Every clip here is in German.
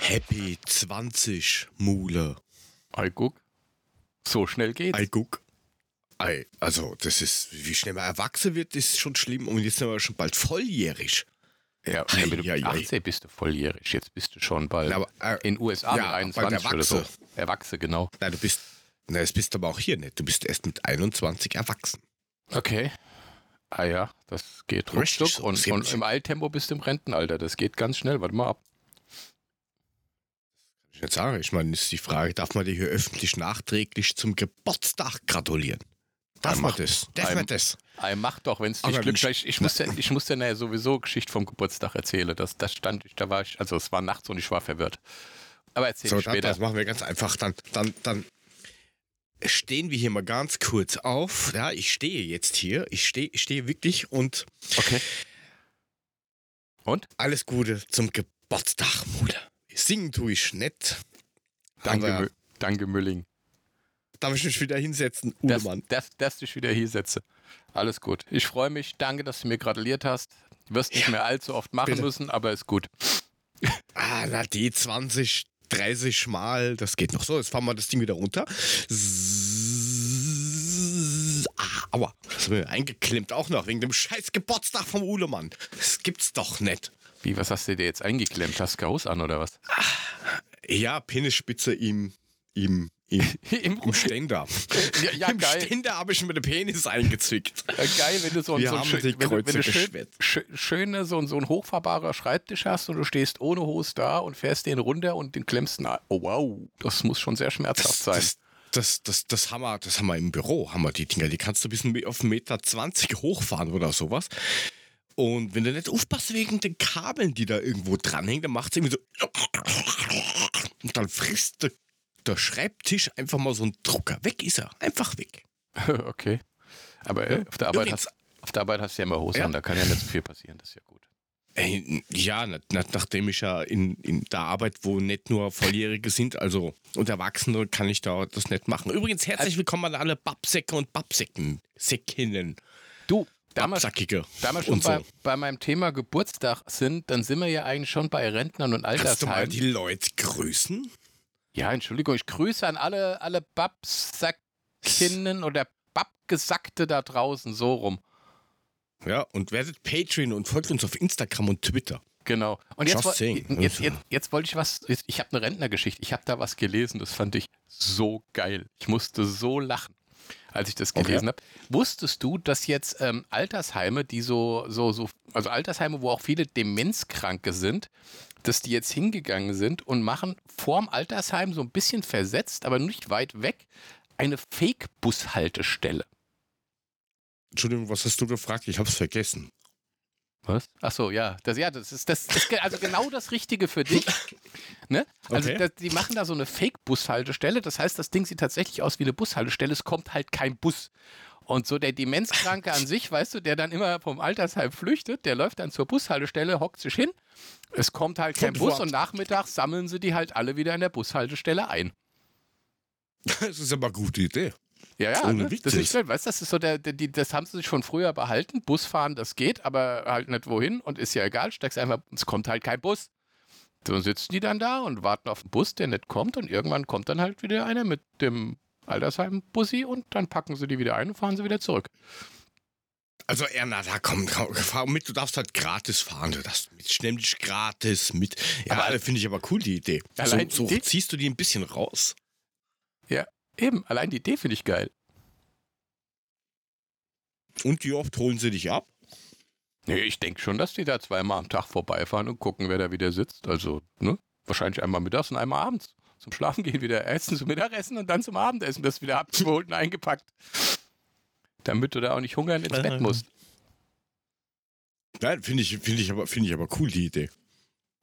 Happy 20 Mule. Ei, guck. So schnell geht's. Ei, guck. Ei, also, das ist, wie schnell man erwachsen wird, ist schon schlimm. Und jetzt sind wir schon bald volljährig. Ja, Ei, wenn du ei, ei. 18 bist du volljährig. Jetzt bist du schon bald. Aber, äh, in den USA ja, mit bald 21 oder so. erwachsen. Erwachse, genau. Nein, du bist, nein, das bist aber auch hier nicht. Du bist erst mit 21 erwachsen. Okay. Ah ja, das geht ruckzuck. so. Und, und nicht. im Eiltempo bist du im Rentenalter. Das geht ganz schnell. Warte mal ab. Kann ich nicht sagen. Ich meine, ist die Frage, darf man dir hier öffentlich nachträglich zum Geburtstag gratulieren? Darf Ein man macht- das? Darf ein- man das? Ei, mach doch, wenn es glückt. wenn Ich, ich, muss dir, ich muss nachher sowieso Geschichte vom Geburtstag erzählen. Das, das stand ich, da war ich, also es war nachts und ich war verwirrt. Aber erzähl So, ich später. das machen wir ganz einfach. Dann, dann, dann stehen wir hier mal ganz kurz auf. Ja, ich stehe jetzt hier. Ich stehe, ich stehe wirklich und Okay. Und? alles Gute zum Geburtstag, Mutter. Singen tue ich nicht. Danke, Mü- danke Mülling. darf ich mich wieder hinsetzen, Ulemann? dass, dass ich wieder hier setze. Alles gut. Ich freue mich. Danke, dass du mir gratuliert hast. Wirst nicht Ja, mehr allzu oft machen bitte. müssen, aber ist gut. Ah, na, die 20, 30 Mal, das geht noch so. Jetzt fahren wir das Ding wieder runter. Ah, aua, das ist mir eingeklemmt auch noch wegen dem scheiß Geburtstag vom Ulemann. Das gibt's doch nicht. Wie, was hast du dir jetzt eingeklemmt? Hast du Haus an oder was? Ja, Penisspitze im, im, im, Im, im Ständer. ja, ja Im geil. Ständer habe ich mir den Penis eingezwickt. Äh, geil, wenn du so, ein- Wir so schön, wenn, du- wenn du schön, geschwätzt. schö- schöne, so, ein- so ein hochfahrbarer Schreibtisch hast und du stehst ohne Hose da und fährst den runter und den klemmst na Oh wow, das muss schon sehr schmerzhaft Das, sein. das, das, das, das, haben wir, das haben wir im Büro, haben wir die Dinger. Die kannst du bis auf 1,20 Meter hochfahren oder sowas. Und wenn du nicht aufpasst wegen den Kabeln, die da irgendwo dranhängen, dann macht es irgendwie so. Und dann frisst der, der Schreibtisch einfach mal so einen Drucker. Weg ist er. Einfach weg. okay. Aber äh, auf, der Arbeit Übrigens- hast, auf der Arbeit hast du ja immer Hose Ja. an, da kann ja nicht so viel passieren, das ist ja gut. Ey, ja, na- na- nachdem ich ja in, in der Arbeit, wo nicht nur Volljährige sind, also und Erwachsene, kann ich da das nicht machen. Übrigens, herzlich willkommen an alle Babsäcke und Babsäcken, Säckinnen, Du, damals, Babsackige da wir schon und bei, so. bei meinem Thema Geburtstag sind, dann sind wir ja eigentlich schon bei Rentnern und Kannst du mal Altersheimen. die Leute grüßen? Ja, Entschuldigung, ich grüße an alle, alle Babsackinnen oder Babgesackte da draußen, so rum. Ja, und werdet Patreon und folgt uns auf Instagram und Twitter. Genau. Und jetzt, Just woll- saying. jetzt, jetzt, jetzt wollte ich was, jetzt- ich habe eine Rentnergeschichte, ich habe da was gelesen, das fand ich so geil. Ich musste so lachen, als ich das Okay. gelesen habe. Wusstest du, dass jetzt ähm, Altersheime, die so, so, so, also Altersheime, wo auch viele Demenzkranke sind, dass die jetzt hingegangen sind und machen vorm Altersheim so ein bisschen versetzt, aber nicht weit weg, eine Fake-Bushaltestelle. Entschuldigung, was hast du gefragt? Ich hab's vergessen. Was? Ach so, ja. Das, ja, das ist, das ist also genau das Richtige für dich. Ne? Also Okay. das, die machen da so eine Fake-Bushaltestelle. Das heißt, das Ding sieht tatsächlich aus wie eine Bushaltestelle. Es kommt halt kein Bus. Und so der Demenzkranke an sich, weißt du, der dann immer vom Altersheim flüchtet, der läuft dann zur Bushaltestelle, hockt sich hin. Es kommt halt kein Und Bus und nachmittags sammeln sie die halt alle wieder in der Bushaltestelle ein. Das ist aber eine gute Idee. Ja, ja, Ohne ne? Das ist nicht schön, weißt du, das ist so der, der, die, das haben sie sich schon früher behalten. Busfahren, das geht, aber halt nicht wohin und ist ja egal, steigst einfach, es kommt halt kein Bus. So sitzen die dann da und warten auf den Bus, der nicht kommt und irgendwann kommt dann halt wieder einer mit dem Altersheim-Bussi und dann packen sie die wieder ein und fahren sie wieder zurück. Also Erna, da komm, komm, fahr mit, du darfst halt gratis fahren. Du darfst mit, nimm dich gratis mit. Ja, finde ich aber cool, die Idee. So, die so Idee? ziehst du die ein bisschen raus. Eben, allein die Idee finde ich geil. Und wie oft holen sie dich ab? Nee, ich denke schon, dass die da zweimal am Tag vorbeifahren und gucken, wer da wieder sitzt. Also, ne? Wahrscheinlich einmal mittags und einmal abends. Zum Schlafen gehen wieder essen, zum Mittagessen und dann zum Abendessen. Das wieder abgeholt und eingepackt. Damit du da auch nicht hungern ins Bett musst. Nein, finde ich, finde ich, aber, finde ich aber cool, die Idee.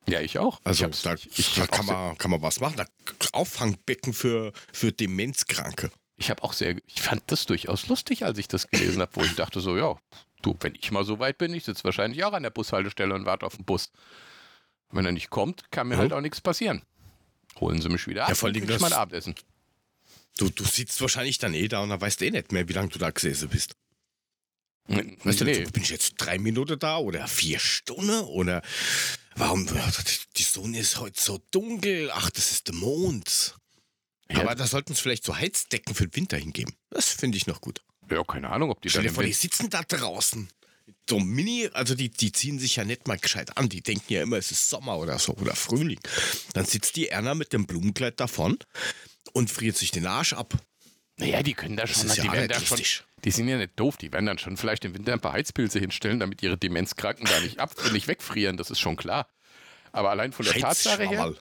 Ja, ich auch. Also ich da, ich da kann, man, kann man was machen. Da Auffangbecken für, für Demenzkranke. Ich habe auch sehr, ich fand das durchaus lustig, als ich das gelesen habe, wo ich dachte so, ja, du, wenn ich mal so weit bin, ich sitze wahrscheinlich auch an der Bushaltestelle und warte auf den Bus. Wenn er nicht kommt, kann mir Ja. halt auch nichts passieren. Holen sie mich wieder ab Ja, vor allem ich mein Abendessen. Du, du sitzt wahrscheinlich dann eh da und dann weißt eh nicht mehr, wie lange du da gesessen bist. Weißt nee. du, bin ich jetzt drei Minuten da oder vier Stunden oder warum? Die Sonne ist heute so dunkel. Ach, das ist der Mond. Ja. Aber da sollten es vielleicht so Heizdecken für den Winter hingeben. Das finde ich noch gut. Ja, keine Ahnung, ob die Stell dir vor, die sitzen da draußen. So Mini, also die, die ziehen sich ja nicht mal gescheit an. Die denken ja immer, es ist Sommer oder so oder Frühling. Dann sitzt die Erna mit dem Blumenkleid davon und friert sich den Arsch ab. Naja, die können da schon, die ja werden da schon, die sind ja nicht doof, die werden dann schon vielleicht im Winter ein paar Heizpilze hinstellen, damit ihre Demenzkranken da nicht ab, nicht wegfrieren, das ist schon klar. Aber allein von der Tatsache her,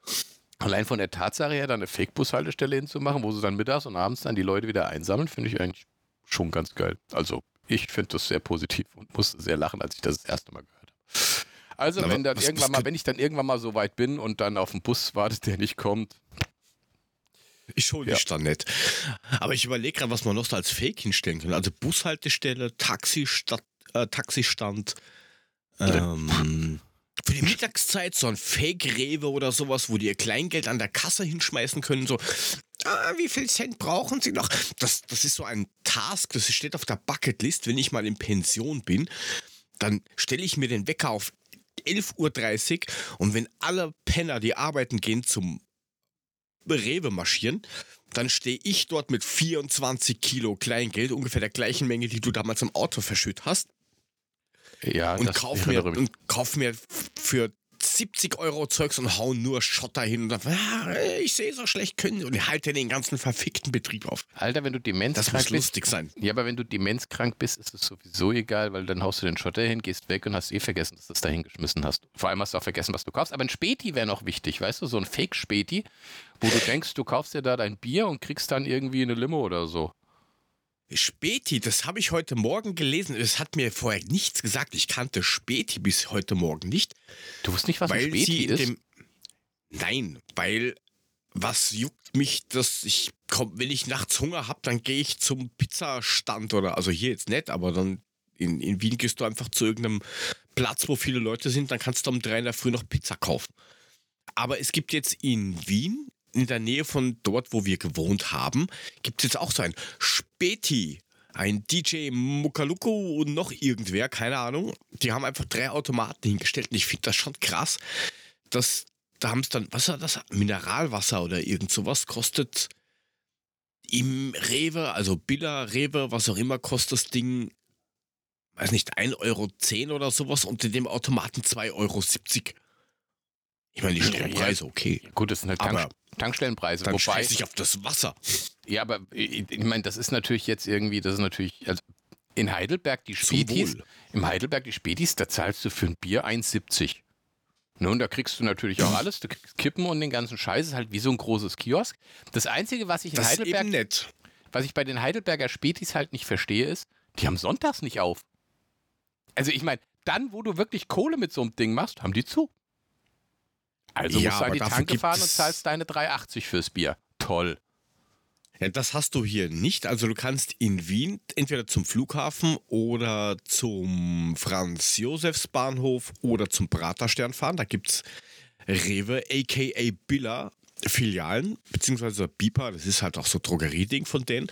allein von der Tatsache her, da eine Fake-Bushaltestelle hinzumachen, wo sie dann mittags und abends dann die Leute wieder einsammeln, finde ich eigentlich schon ganz geil. Also ich finde das sehr positiv und musste sehr lachen, als ich das das erste Mal gehört habe. Also, Na, wenn dann was, irgendwann was mal, wenn ich dann irgendwann mal so weit bin und dann auf den Bus wartet, der nicht kommt, ich hole dich ja. dann nicht. Aber ich überlege gerade, was man noch so als Fake hinstellen kann. Also Bushaltestelle, Taxistadt, äh, Taxistand. Ähm, für die Mittagszeit so ein Fake-Rewe oder sowas, wo die ihr Kleingeld an der Kasse hinschmeißen können. So, ah, wie viel Cent brauchen sie noch? Das, das ist so ein Task, das steht auf der Bucketlist, wenn ich mal in Pension bin. Dann stelle ich mir den Wecker auf 11.30 Uhr und wenn alle Penner, die arbeiten gehen, zum Rewe marschieren, dann stehe ich dort mit 24 Kilo Kleingeld, ungefähr der gleichen Menge, die du damals im Auto verschütt hast. Ja, und kauf, mir, und kauf mir für 70 Euro Zeugs und hauen nur Schotter hin und dann, ah, ich sehe so schlecht können und halte den ganzen verfickten Betrieb auf. Alter, wenn du demenzkrank bist. Das muss lustig sein. Ja, aber wenn du demenzkrank bist, ist es sowieso egal, weil dann haust du den Schotter hin, gehst weg und hast eh vergessen, dass du es da hingeschmissen hast. Vor allem hast du auch vergessen, was du kaufst. Aber ein Späti wäre noch wichtig, weißt du, so ein Fake-Späti, wo du denkst, du kaufst dir da dein Bier und kriegst dann irgendwie eine Limo oder so. Späti, das habe ich heute Morgen gelesen. Es hat mir vorher nichts gesagt. Ich kannte Späti bis heute Morgen nicht. Du wusstest nicht, was ein Späti ist? Dem, nein, weil was juckt mich, dass ich komm, wenn ich nachts Hunger habe, dann gehe ich zum Pizzastand oder also hier jetzt nicht, aber dann in, in Wien gehst du einfach zu irgendeinem Platz, wo viele Leute sind, dann kannst du um drei in der Früh noch Pizza kaufen. Aber es gibt jetzt in Wien in der Nähe von dort, wo wir gewohnt haben, gibt es jetzt auch so ein Späti. Ein DJ Mukaluko und noch irgendwer, keine Ahnung. Die haben einfach drei Automaten hingestellt und ich finde das schon krass, dass da haben es dann, was war das? Mineralwasser oder irgend sowas kostet im Rewe, also Billa, Rewe, was auch immer, kostet das Ding, weiß nicht, 1,10 Euro oder sowas und in dem Automaten 2,70 Euro. Ich meine, die Strompreise, okay. Gut, das sind halt Tank Tankstellenpreise. Dann wobei ich auf das Wasser. Ja, aber ich, ich meine, das ist natürlich jetzt irgendwie, das ist natürlich, also in Heidelberg die Spätis, im Heidelberg die Spätis, da zahlst du für ein Bier 1,70. Nun, da kriegst du natürlich auch alles, du kriegst Kippen und den ganzen Scheiß, ist halt wie so ein großes Kiosk. Das Einzige, was ich in das Heidelberg, ist eben nett. was ich bei den Heidelberger Spätis halt nicht verstehe, ist, die haben sonntags nicht auf. Also ich meine, dann, wo du wirklich Kohle mit so einem Ding machst, haben die zu. Also ja, musst du an die Tanke fahren und zahlst deine 3,80 fürs Bier. Toll. Ja, das hast du hier nicht. Also du kannst in Wien entweder zum Flughafen oder zum Franz-Josefs-Bahnhof oder zum Praterstern fahren. Da gibt es Rewe, aka Billa, Filialen, beziehungsweise Bipa, das ist halt auch so Drogerieding von denen.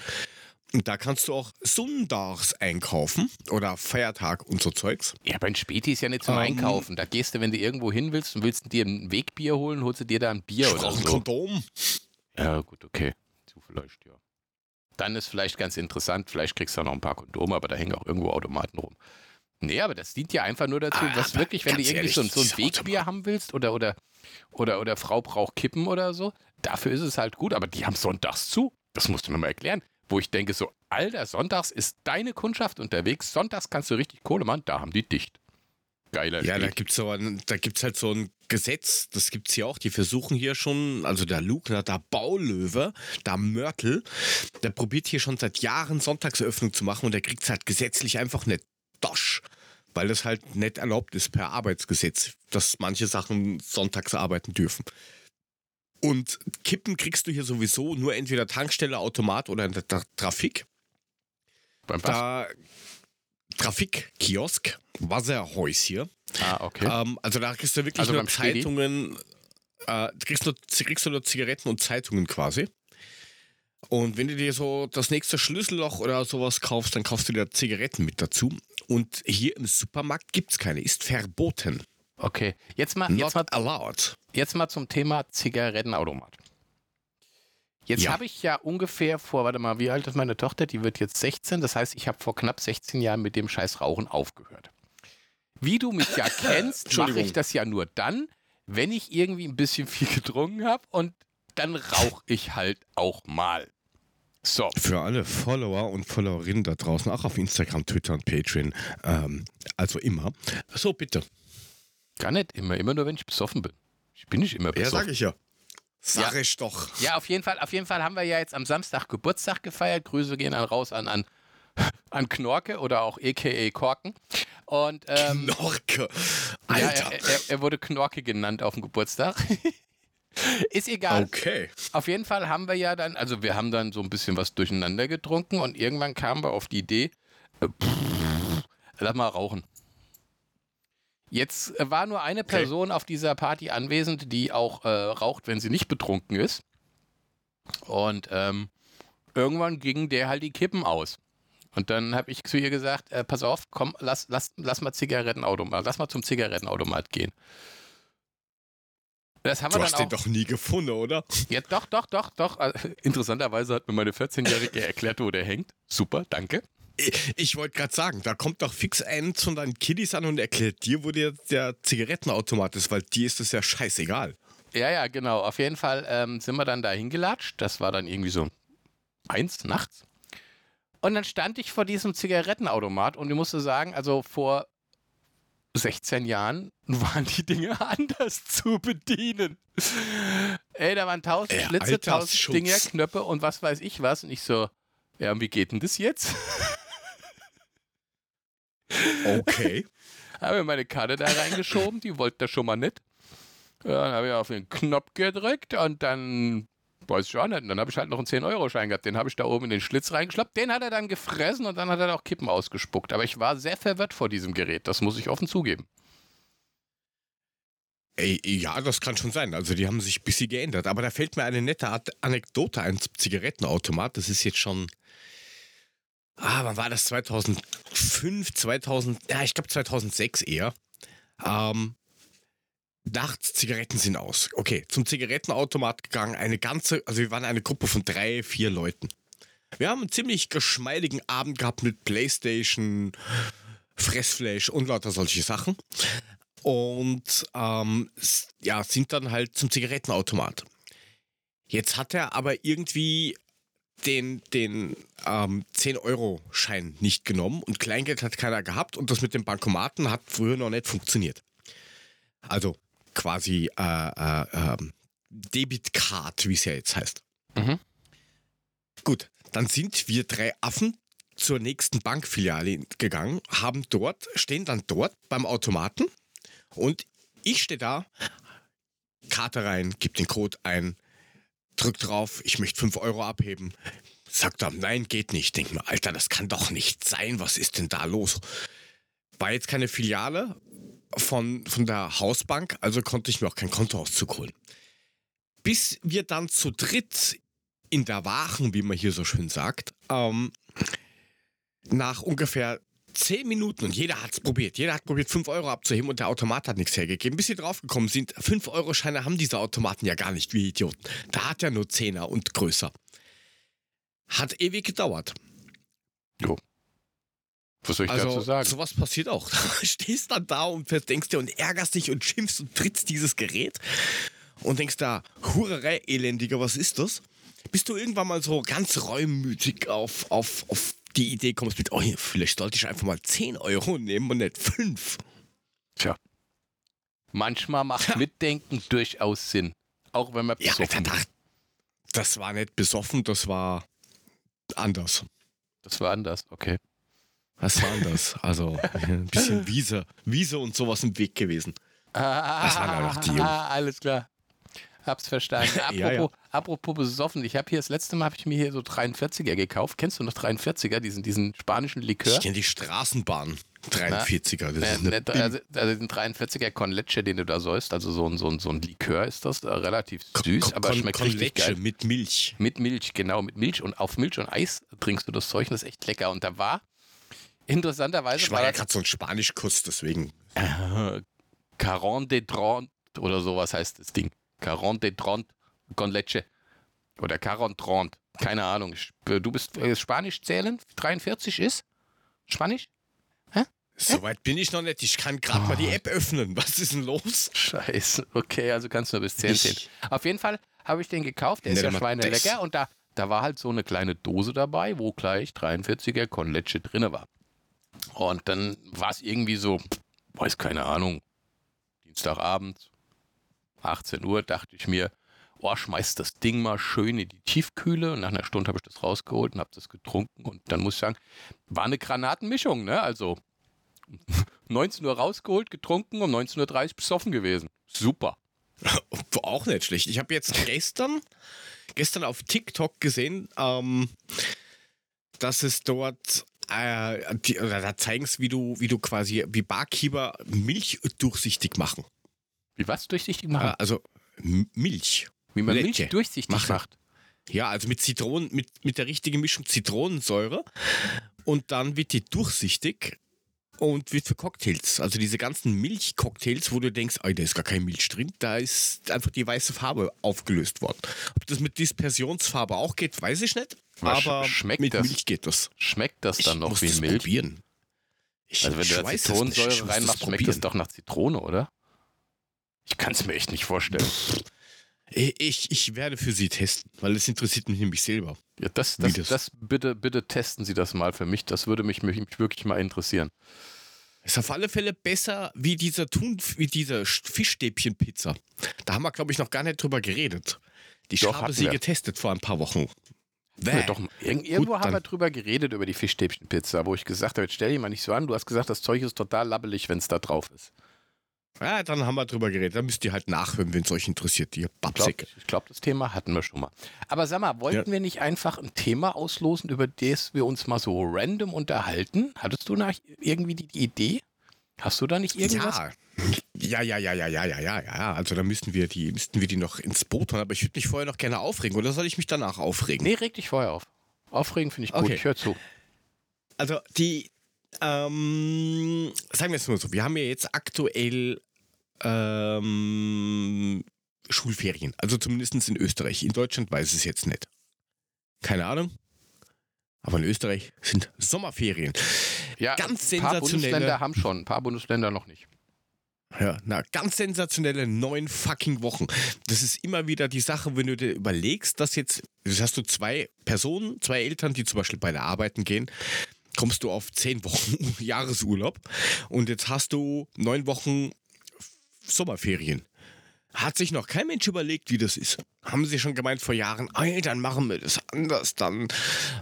Und da kannst du auch sonntags einkaufen oder Feiertag und so Zeugs. Ja, bei Späti ist ja nicht zum um, ähm, Einkaufen. Da gehst du, wenn du irgendwo hin willst und willst dir ein Wegbier holen, holst du dir da ein Bier oder so. ein Kondom. Ja, gut, okay. So vielleicht, ja. Dann ist vielleicht ganz interessant, vielleicht kriegst du auch noch ein paar Kondome, aber da hängen auch irgendwo Automaten rum. Nee, aber das dient ja einfach nur dazu, ah, was wirklich, wenn du irgendwie ehrlich, so, so, ein Wegbier haben willst oder, oder, oder, oder Frau braucht Kippen oder so, dafür ist es halt gut, aber die haben sonntags zu. Das musst du mir mal erklären wo ich denke, so, Alter, sonntags ist deine Kundschaft unterwegs, sonntags kannst du richtig Kohle machen, da haben die dicht. Geiler Ja, Steg. da gibt es halt so ein Gesetz, das gibt es hier auch, die versuchen hier schon, also der Lugner, der Baulöwe, der Mörtel, der probiert hier schon seit Jahren Sonntagsöffnung zu machen und der kriegt es halt gesetzlich einfach nicht dosch, weil das halt nicht erlaubt ist per Arbeitsgesetz, dass manche Sachen sonntags arbeiten dürfen. Und Kippen kriegst du hier sowieso nur entweder Tankstelle, Automat oder in der Tra Trafik. Beim was? Da, Trafik, Kiosk, Wasserhäuschen. Ah, okay. Ähm, also da kriegst du wirklich also nur Zeitungen, äh, kriegst, nur, kriegst du nur Zigaretten und Zeitungen quasi. Und wenn du dir so das nächste Schlüsselloch oder sowas kaufst, dann kaufst du dir Zigaretten mit dazu. Und hier im Supermarkt gibt es keine, ist verboten. Okay, jetzt mal, Not jetzt mal, allowed. Jetzt mal zum Thema Zigarettenautomat. Jetzt Ja. habe ich ja ungefähr vor, warte mal, wie alt ist meine Tochter? Die wird jetzt 16. Das heißt, ich habe vor knapp 16 Jahren mit dem scheiß Rauchen aufgehört. Wie du mich ja kennst, mache ich das ja nur dann, wenn ich irgendwie ein bisschen viel getrunken habe und dann rauche ich halt auch mal. So, Für alle Follower und Followerinnen da draußen, auch auf Instagram, Twitter und Patreon, ähm, also immer. So, bitte. gar nicht immer, immer nur, wenn ich besoffen bin. Ich bin nicht immer Ja, besoffen. sag ich ja. Sag ich doch. Ja, auf jeden Fall, auf jeden Fall haben wir ja jetzt am Samstag Geburtstag gefeiert. Grüße gehen dann raus an, an, an Knorke oder auch a.k.a. Korken. Und ähm, Knorke. ja, Alter. er, er, er wurde Knorke genannt auf dem Geburtstag. Ist egal. okay. Auf jeden Fall haben wir ja dann, also wir haben dann so ein bisschen was durcheinander getrunken und irgendwann kamen wir auf die Idee, äh, pff, lass mal rauchen. Jetzt äh, war nur eine Okay. Person auf dieser Party anwesend, die auch äh, raucht, wenn sie nicht betrunken ist. Und ähm, irgendwann gingen der halt die Kippen aus. Und dann habe ich zu ihr gesagt, äh, pass auf, komm, lass, lass, lass mal Zigarettenautomat, lass mal zum Zigarettenautomat gehen. Das haben wir Du dann hast den doch nie gefunden, oder? Ja, doch, doch, doch, doch. Also, Interessanterweise hat mir meine 14-Jährige erklärt, wo der hängt. Super, danke. Ich, ich wollte gerade sagen, da kommt doch fix ein von deinen Kiddies an und erklärt dir, wo der, der Zigarettenautomat ist, weil dir ist das ja scheißegal. Ja, ja, genau. Auf jeden Fall ähm, sind wir dann da hingelatscht. Das war dann irgendwie so eins nachts. Und dann stand ich vor diesem Zigarettenautomat und ich musste sagen, also vor 16 Jahren waren die Dinge anders zu bedienen. Ey, da waren tausend Schlitze, tausend. Dinger, Knöpfe und was weiß ich was. Und ich so, ja, und wie geht denn das jetzt? Okay. habe mir meine Karte da reingeschoben, die wollte das schon mal nicht. Dann habe ich auf den Knopf gedrückt und dann, weiß ich auch nicht, und dann habe ich halt noch einen 10-Euro-Schein gehabt. Den habe ich da oben in den Schlitz reingeschlappt. Den hat er dann gefressen und dann hat er auch Kippen ausgespuckt. Aber ich war sehr verwirrt vor diesem Gerät, das muss ich offen zugeben. Ey, ja, das kann schon sein. Also die haben sich ein bisschen geändert. Aber da fällt mir eine nette Art Anekdote ein zum Zigarettenautomat. Das ist jetzt schon. Ah, wann war das? 2005, 2000, ja, ich glaube 2006 eher. Ähm, nachts Zigaretten sind aus. Okay, zum Zigarettenautomat gegangen. Eine ganze, also wir waren eine Gruppe von drei, vier Leuten. Wir haben einen ziemlich geschmeidigen Abend gehabt mit Playstation, Fressflash und lauter solche Sachen und ähm, ja, sind dann halt zum Zigarettenautomat. Jetzt hat er aber irgendwie den, den ähm, 10-Euro-Schein nicht genommen und Kleingeld hat keiner gehabt und das mit dem Bankomaten hat früher noch nicht funktioniert. Also quasi äh, äh, ähm, Debitcard, wie es ja jetzt heißt. Mhm. Gut, dann sind wir drei Affen zur nächsten Bankfiliale gegangen, haben dort, stehen dann dort beim Automaten und ich stehe da, Karte rein, gib den Code ein, drück drauf, ich möchte 5 Euro abheben. Sagt er, nein, geht nicht. Denk mir, Alter, das kann doch nicht sein. Was ist denn da los? War jetzt keine Filiale von, von der Hausbank, also konnte ich mir auch kein Kontoauszug holen. Bis wir dann zu dritt in der Wachen, wie man hier so schön sagt, ähm, nach ungefähr zehn Minuten und jeder hat es probiert. Jeder hat probiert, 5 Euro abzuheben und der Automat hat nichts hergegeben. Bis sie draufgekommen sind, 5-Euro-Scheine haben diese Automaten ja gar nicht, wie Idioten. Da hat ja nur Zehner und größer. Hat ewig gedauert. Was soll ich dazu Also sagen? sowas passiert auch. Du stehst dann da und denkst dir und ärgerst dich und schimpfst und trittst dieses Gerät und denkst da, Hurerei, elendiger, was ist das? Bis du irgendwann mal so ganz reumütig auf, auf, auf die Idee kommst mit, oh, vielleicht sollte ich einfach mal 10 Euro nehmen und nicht 5. Tja. Manchmal macht Ja. Mitdenken durchaus Sinn. Auch wenn man Ja, besoffen Alter, ist. das war nicht besoffen, das war anders. Das war anders, okay. Was war anders? Also ein bisschen Wiese, Wiese und sowas im Weg gewesen. Das waren ja noch die Jungen. Ah, alles klar. Hab's verstanden. Apropos, Ja, ja. apropos besoffen, ich habe hier das letzte Mal habe ich mir hier so 43er gekauft. Kennst du noch 43er, diesen, diesen spanischen Likör? Ich kenne die Straßenbahn 43er. Das Äh, ist ne, also, also den 43er Con Leche, den du da säust, also so ein, so ein, so ein Likör ist das, äh, relativ süß, aber Con- schmeckt Con richtig Leche geil. mit Milch. Mit Milch, genau, mit Milch und auf Milch und Eis trinkst du das Zeug und das ist echt lecker. Und da war interessanterweise Ich war ja gerade so ein Spanischkurs, deswegen. äh, Caron de Tront oder sowas heißt das Ding. Caron de Tront con leche. Oder Caron Tront. Keine Ahnung. Ich- Du bist äh, Spanisch zählen? 43 ist? Spanisch? Soweit bin ich noch nicht. Ich kann gerade mal die App öffnen. Was ist denn los? Scheiße. Okay, also kannst du nur bis 10 Ich- zählen. Auf jeden Fall habe ich den gekauft. Der ist ja schweinelecker. Und da, da war halt so eine kleine Dose dabei, wo gleich 43er con leche drin war. Und dann war es irgendwie so, weiß keine Ahnung, Dienstagabend, 18 Uhr, dachte ich mir, oh, schmeiß das Ding mal schön in die Tiefkühle. Und nach einer Stunde habe ich das rausgeholt und habe das getrunken. Und dann muss ich sagen, war eine Granatenmischung, ne? Also 19 Uhr rausgeholt, getrunken, um 19.30 Uhr besoffen gewesen. Super. Auch nicht schlecht. Ich habe jetzt gestern, gestern auf TikTok gesehen, ähm, dass es dort, äh, die, da zeigen es, wie du, wie du quasi, wie Barkeeper Milch durchsichtig machen. Wie was durchsichtig Äh, machen? also M- Milch. Wie man Leche Milch durchsichtig machen. macht. Ja, also mit Zitronen, mit, mit der richtigen Mischung Zitronensäure. Und dann wird die durchsichtig und wird für Cocktails. Also diese ganzen Milchcocktails, wo du denkst, ey, da ist gar keine Milch drin, da ist einfach die weiße Farbe aufgelöst worden. Ob das mit Dispersionsfarbe auch geht, weiß ich nicht. Aber sch- Aber schmeckt mit das? Milch geht das. Schmeckt das dann ich noch muss wie das Milch? probieren. Ich, Also wenn du da Zitronensäure reinmachst, schmeckt das doch nach Zitrone, oder? Ich kann es mir echt nicht vorstellen. Ich, ich werde für sie testen, weil es interessiert mich nämlich selber. Ja, das, das, das? das bitte, bitte testen Sie das mal für mich. Das würde mich, mich wirklich mal interessieren. Ist auf alle Fälle besser wie dieser Thun, wie diese Fischstäbchen-Pizza. Da haben wir, glaube ich, noch gar nicht drüber geredet. Ich Doch, habe sie wir. getestet vor ein paar Wochen. Bäh. doch, irg irgendwo haben dann- wir drüber geredet, über die Fischstäbchenpizza, wo ich gesagt habe, jetzt stell dich mal nicht so an. Du hast gesagt, das Zeug ist total labbelig, wenn es da drauf ist. Ja, dann haben wir drüber geredet. Da müsst ihr halt nachhören, wenn es euch interessiert, ihr Ich glaube, glaub, das Thema hatten wir schon mal. Aber sag mal, wollten wir nicht einfach ein Thema auslosen, über das wir uns mal so random unterhalten? Hattest du nach irgendwie die, die Idee? Hast du da nicht irgendwas? Ja. Ja, ja, ja, ja, ja, ja, ja, ja. Also da müssten wir die, müssten wir die noch ins Boot holen, aber ich würde mich vorher noch gerne aufregen. Oder soll ich mich danach aufregen? Nee, reg dich vorher auf. Aufregen finde ich gut. Okay. Ich höre zu. Also die, ähm, sagen wir es mal so, wir haben ja jetzt aktuell ähm, Schulferien. Also zumindest in Österreich. In Deutschland weiß ich es jetzt nicht. Keine Ahnung. Aber in Österreich sind Sommerferien. Ja, Ganz ein paar sensationelle- Bundesländer haben schon, ein paar Bundesländer noch nicht. Ja, na, ganz sensationelle neun fucking Wochen. Das ist immer wieder die Sache, wenn du dir überlegst, dass jetzt, das hast du zwei Personen, zwei Eltern, die zum Beispiel beide arbeiten gehen, kommst du auf zehn Wochen Jahresurlaub und jetzt hast du neun Wochen Sommerferien. Hat sich noch kein Mensch überlegt, wie das ist. Haben sie schon gemeint vor Jahren, ey, dann machen wir das anders. Dann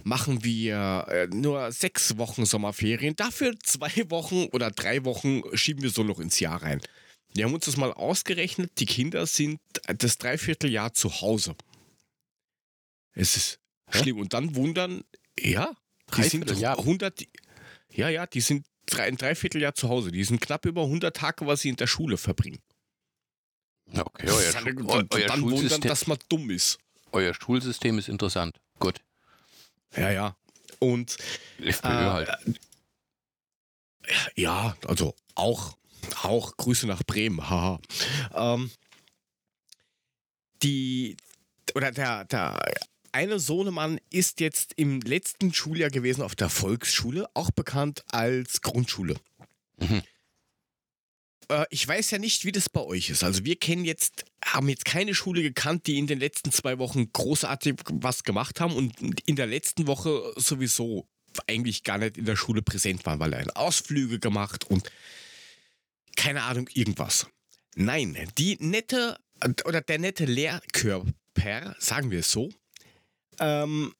machen wir äh, nur sechs Wochen Sommerferien. Dafür zwei Wochen oder drei Wochen schieben wir so noch ins Jahr rein. Wir haben uns das mal ausgerechnet. Die Kinder sind das Dreivierteljahr zu Hause. Es ist Hä? schlimm. Und dann wundern, ja, die sind Dreivierteljahr? 100, ja, ja, die sind drei, ein Dreivierteljahr zu Hause. Die sind knapp über 100 Tage, was sie in der Schule verbringen. Okay, euer, dann Schu- dann, euer, dann wundern, Schulsystem, dass man dumm ist. euer Schulsystem ist interessant. Gut. Ja, ja. Und FPÖ Äh, halt. Ja, also auch, auch Grüße nach Bremen, haha. Ähm, die, oder der, der eine Sohnemann ist jetzt im letzten Schuljahr gewesen auf der Volksschule, auch bekannt als Grundschule. Mhm. Äh, ich weiß ja nicht, wie das bei euch ist. Also wir kennen jetzt, haben jetzt keine Schule gekannt, die in den letzten zwei Wochen großartig was gemacht haben und in der letzten Woche sowieso eigentlich gar nicht in der Schule präsent waren, weil er Ausflüge gemacht und keine Ahnung, irgendwas. Nein, die nette oder der nette Lehrkörper, sagen wir es so, ähm,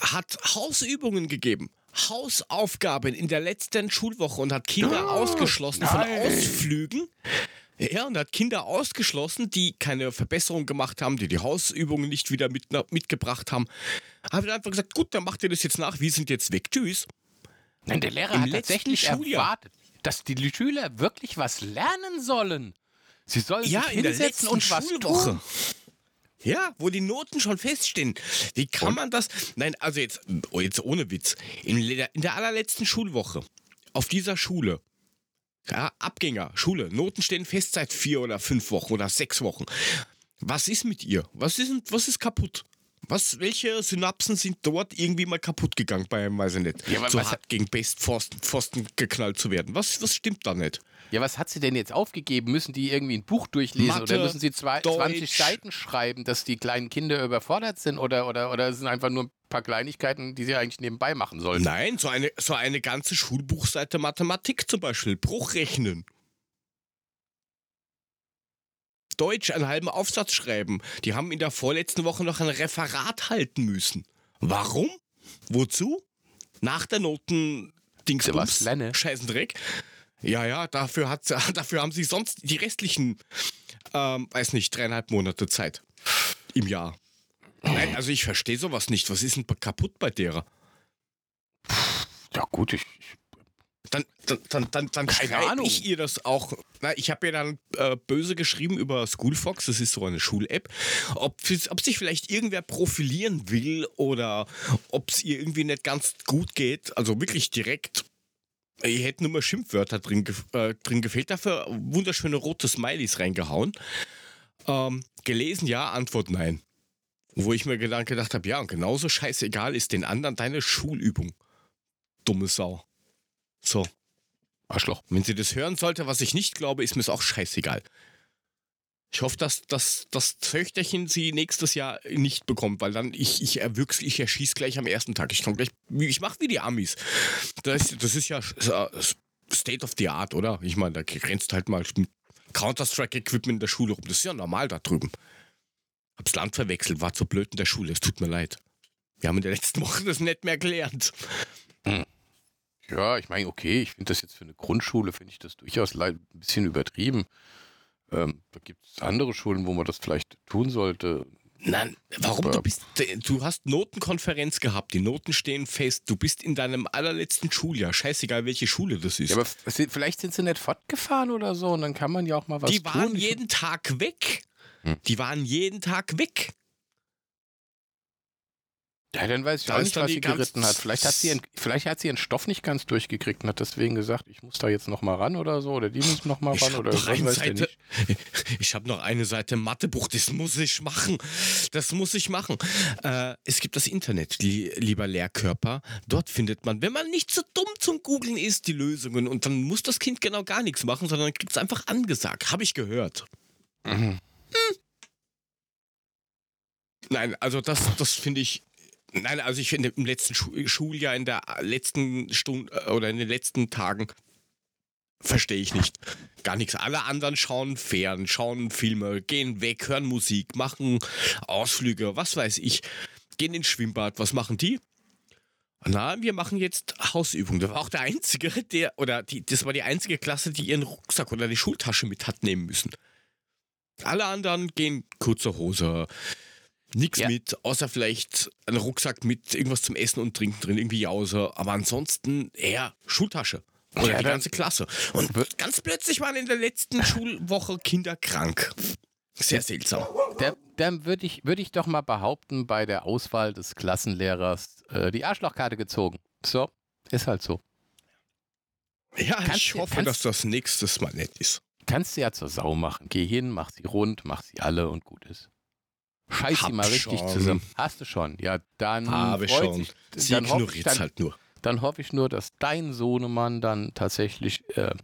hat Hausübungen gegeben. Hausaufgaben in der letzten Schulwoche und hat Kinder Oh, ausgeschlossen von nein. Ausflügen. Ja, und hat Kinder ausgeschlossen, die keine Verbesserung gemacht haben, die die Hausübungen nicht wieder mit, mitgebracht haben. Hat einfach gesagt, gut, dann macht ihr das jetzt nach, wir sind jetzt weg, tschüss. Nein, der Lehrer im hat tatsächlich Schuljahr. erwartet, dass die Schüler wirklich was lernen sollen. Sie sollen Ja, sich hinsetzen und was Schulwoche. tun. Ja, wo die Noten schon feststehen. Wie kann Und? man das? Nein, also jetzt, oh, jetzt ohne Witz. In der, in der allerletzten Schulwoche auf dieser Schule, ja, Abgänger, Schule, Noten stehen fest seit vier oder fünf Wochen oder sechs Wochen. Was ist mit ihr? Was ist, was ist kaputt? Was, welche Synapsen sind dort irgendwie mal kaputt gegangen bei, weiß ich nicht, Ja, so was- hart gegen Bestpfosten Pfosten geknallt zu werden? Was, was stimmt da nicht? Ja, was hat sie denn jetzt aufgegeben? Müssen die irgendwie ein Buch durchlesen Mathe, oder müssen sie zwei, 20 Deutsch. Seiten schreiben, dass die kleinen Kinder überfordert sind oder, oder, oder es sind einfach nur ein paar Kleinigkeiten, die sie eigentlich nebenbei machen sollen? Nein, so eine, so eine ganze Schulbuchseite Mathematik zum Beispiel. Bruchrechnen. Deutsch einen halben Aufsatz schreiben. Die haben in der vorletzten Woche noch ein Referat halten müssen. Warum? Wozu? Nach der Noten Dings was lernen. Scheißendreck. Ja, ja, dafür, hat, dafür haben sie sonst die restlichen, ähm, weiß nicht, dreieinhalb Monate Zeit im Jahr. Nein, also ich verstehe sowas nicht. Was ist denn kaputt bei derer? Ja gut, ich, ich Dann, dann, dann, dann, dann Keine schreibe Ahnung. ich ihr das auch. Na, ich habe ihr dann äh, böse geschrieben über Schoolfox, das ist so eine Schul-App, ob, ob sich vielleicht irgendwer profilieren will oder ob es ihr irgendwie nicht ganz gut geht. Also wirklich direkt. Ihr hätten nur mal Schimpfwörter drin, äh, drin gefehlt, dafür wunderschöne rote Smileys reingehauen. Ähm, gelesen ja, Antwort nein. Wo ich mir gedacht habe, ja, und genauso scheißegal ist den anderen deine Schulübung. Dumme Sau. So. Arschloch. Wenn sie das hören sollte, was ich nicht glaube, ist mir es auch scheißegal. Ich hoffe, dass, dass das Töchterchen sie nächstes Jahr nicht bekommt, weil dann ich, ich erwüchs, ich erschieß gleich am ersten Tag. Ich komm gleich, ich mach wie die Amis. Das, das ist ja äh, State of the Art, oder? Ich meine, da grenzt halt mal mit Counter-Strike-Equipment in der Schule rum. Das ist ja normal da drüben. Hab's Land verwechselt, war zu blöd in der Schule. Es tut mir leid. Wir haben in der letzten Woche das nicht mehr gelernt. Ja, ich meine, okay, ich finde das jetzt für eine Grundschule, finde ich das durchaus ein bisschen übertrieben. Ähm, da gibt es andere Schulen, wo man das vielleicht tun sollte. Nein, warum? Aber- Du bist, du hast Notenkonferenz gehabt, die Noten stehen fest, du bist in deinem allerletzten Schuljahr, scheißegal welche Schule das ist. Ja, aber vielleicht sind sie nicht fortgefahren oder so und dann kann man ja auch mal was die waren tun. Jeden Tag weg. Hm. Die waren jeden Tag weg. Ja, dann weiß ich Da auch nicht, was sie geritten hat. Vielleicht hat sie, ihren, vielleicht hat sie ihren Stoff nicht ganz durchgekriegt und hat deswegen gesagt, ich muss da jetzt noch mal ran oder so. Oder die müssen noch mal Ich ran oder noch was eine Seite, ich habe noch eine Seite Mathebuch, das muss ich machen. Das muss ich machen. Äh, es gibt das Internet, li lieber Lehrkörper. Dort findet man, wenn man nicht so dumm zum Googeln ist, die Lösungen. Und dann muss das Kind genau gar nichts machen, sondern kriegt es einfach angesagt. Habe ich gehört. Mhm. Nein, also das, das finde ich. Nein, also ich finde im letzten Schu Schuljahr, in der letzten Stunde äh, oder in den letzten Tagen verstehe ich nicht. Gar nichts. Alle anderen schauen fern, schauen Filme, gehen weg, hören Musik, machen Ausflüge, was weiß ich, gehen ins Schwimmbad. Was machen die? Na, wir machen jetzt Hausübungen. Das war auch der einzige, der, oder die, das war die einzige Klasse, die ihren Rucksack oder die Schultasche mit hat nehmen müssen. Alle anderen gehen kurze Hose, nix Ja. mit, außer vielleicht ein Rucksack mit irgendwas zum Essen und Trinken drin, irgendwie Jause. Aber ansonsten eher Schultasche. Oder Ja, die dann- ganze Klasse. Und ganz plötzlich waren in der letzten Schulwoche Kinder krank. Sehr seltsam. Da- Dann würde ich, würd ich doch mal behaupten, bei der Auswahl des Klassenlehrers äh, die Arschlochkarte gezogen. So, ist halt so. Ja, Kannst ich hoffe, kannst- dass das nächstes Mal nett ist. Kannst du ja zur Sau machen. Geh hin, mach sie rund, mach sie alle und gut ist. Scheiß sie mal richtig schon. zusammen. Hast du schon? Ja, dann Habe ich freut schon. Sich, Sie dann hoffe ich, ignoriert dann, halt nur. dann hoffe ich nur, dass dein Sohnemann dann tatsächlich äh,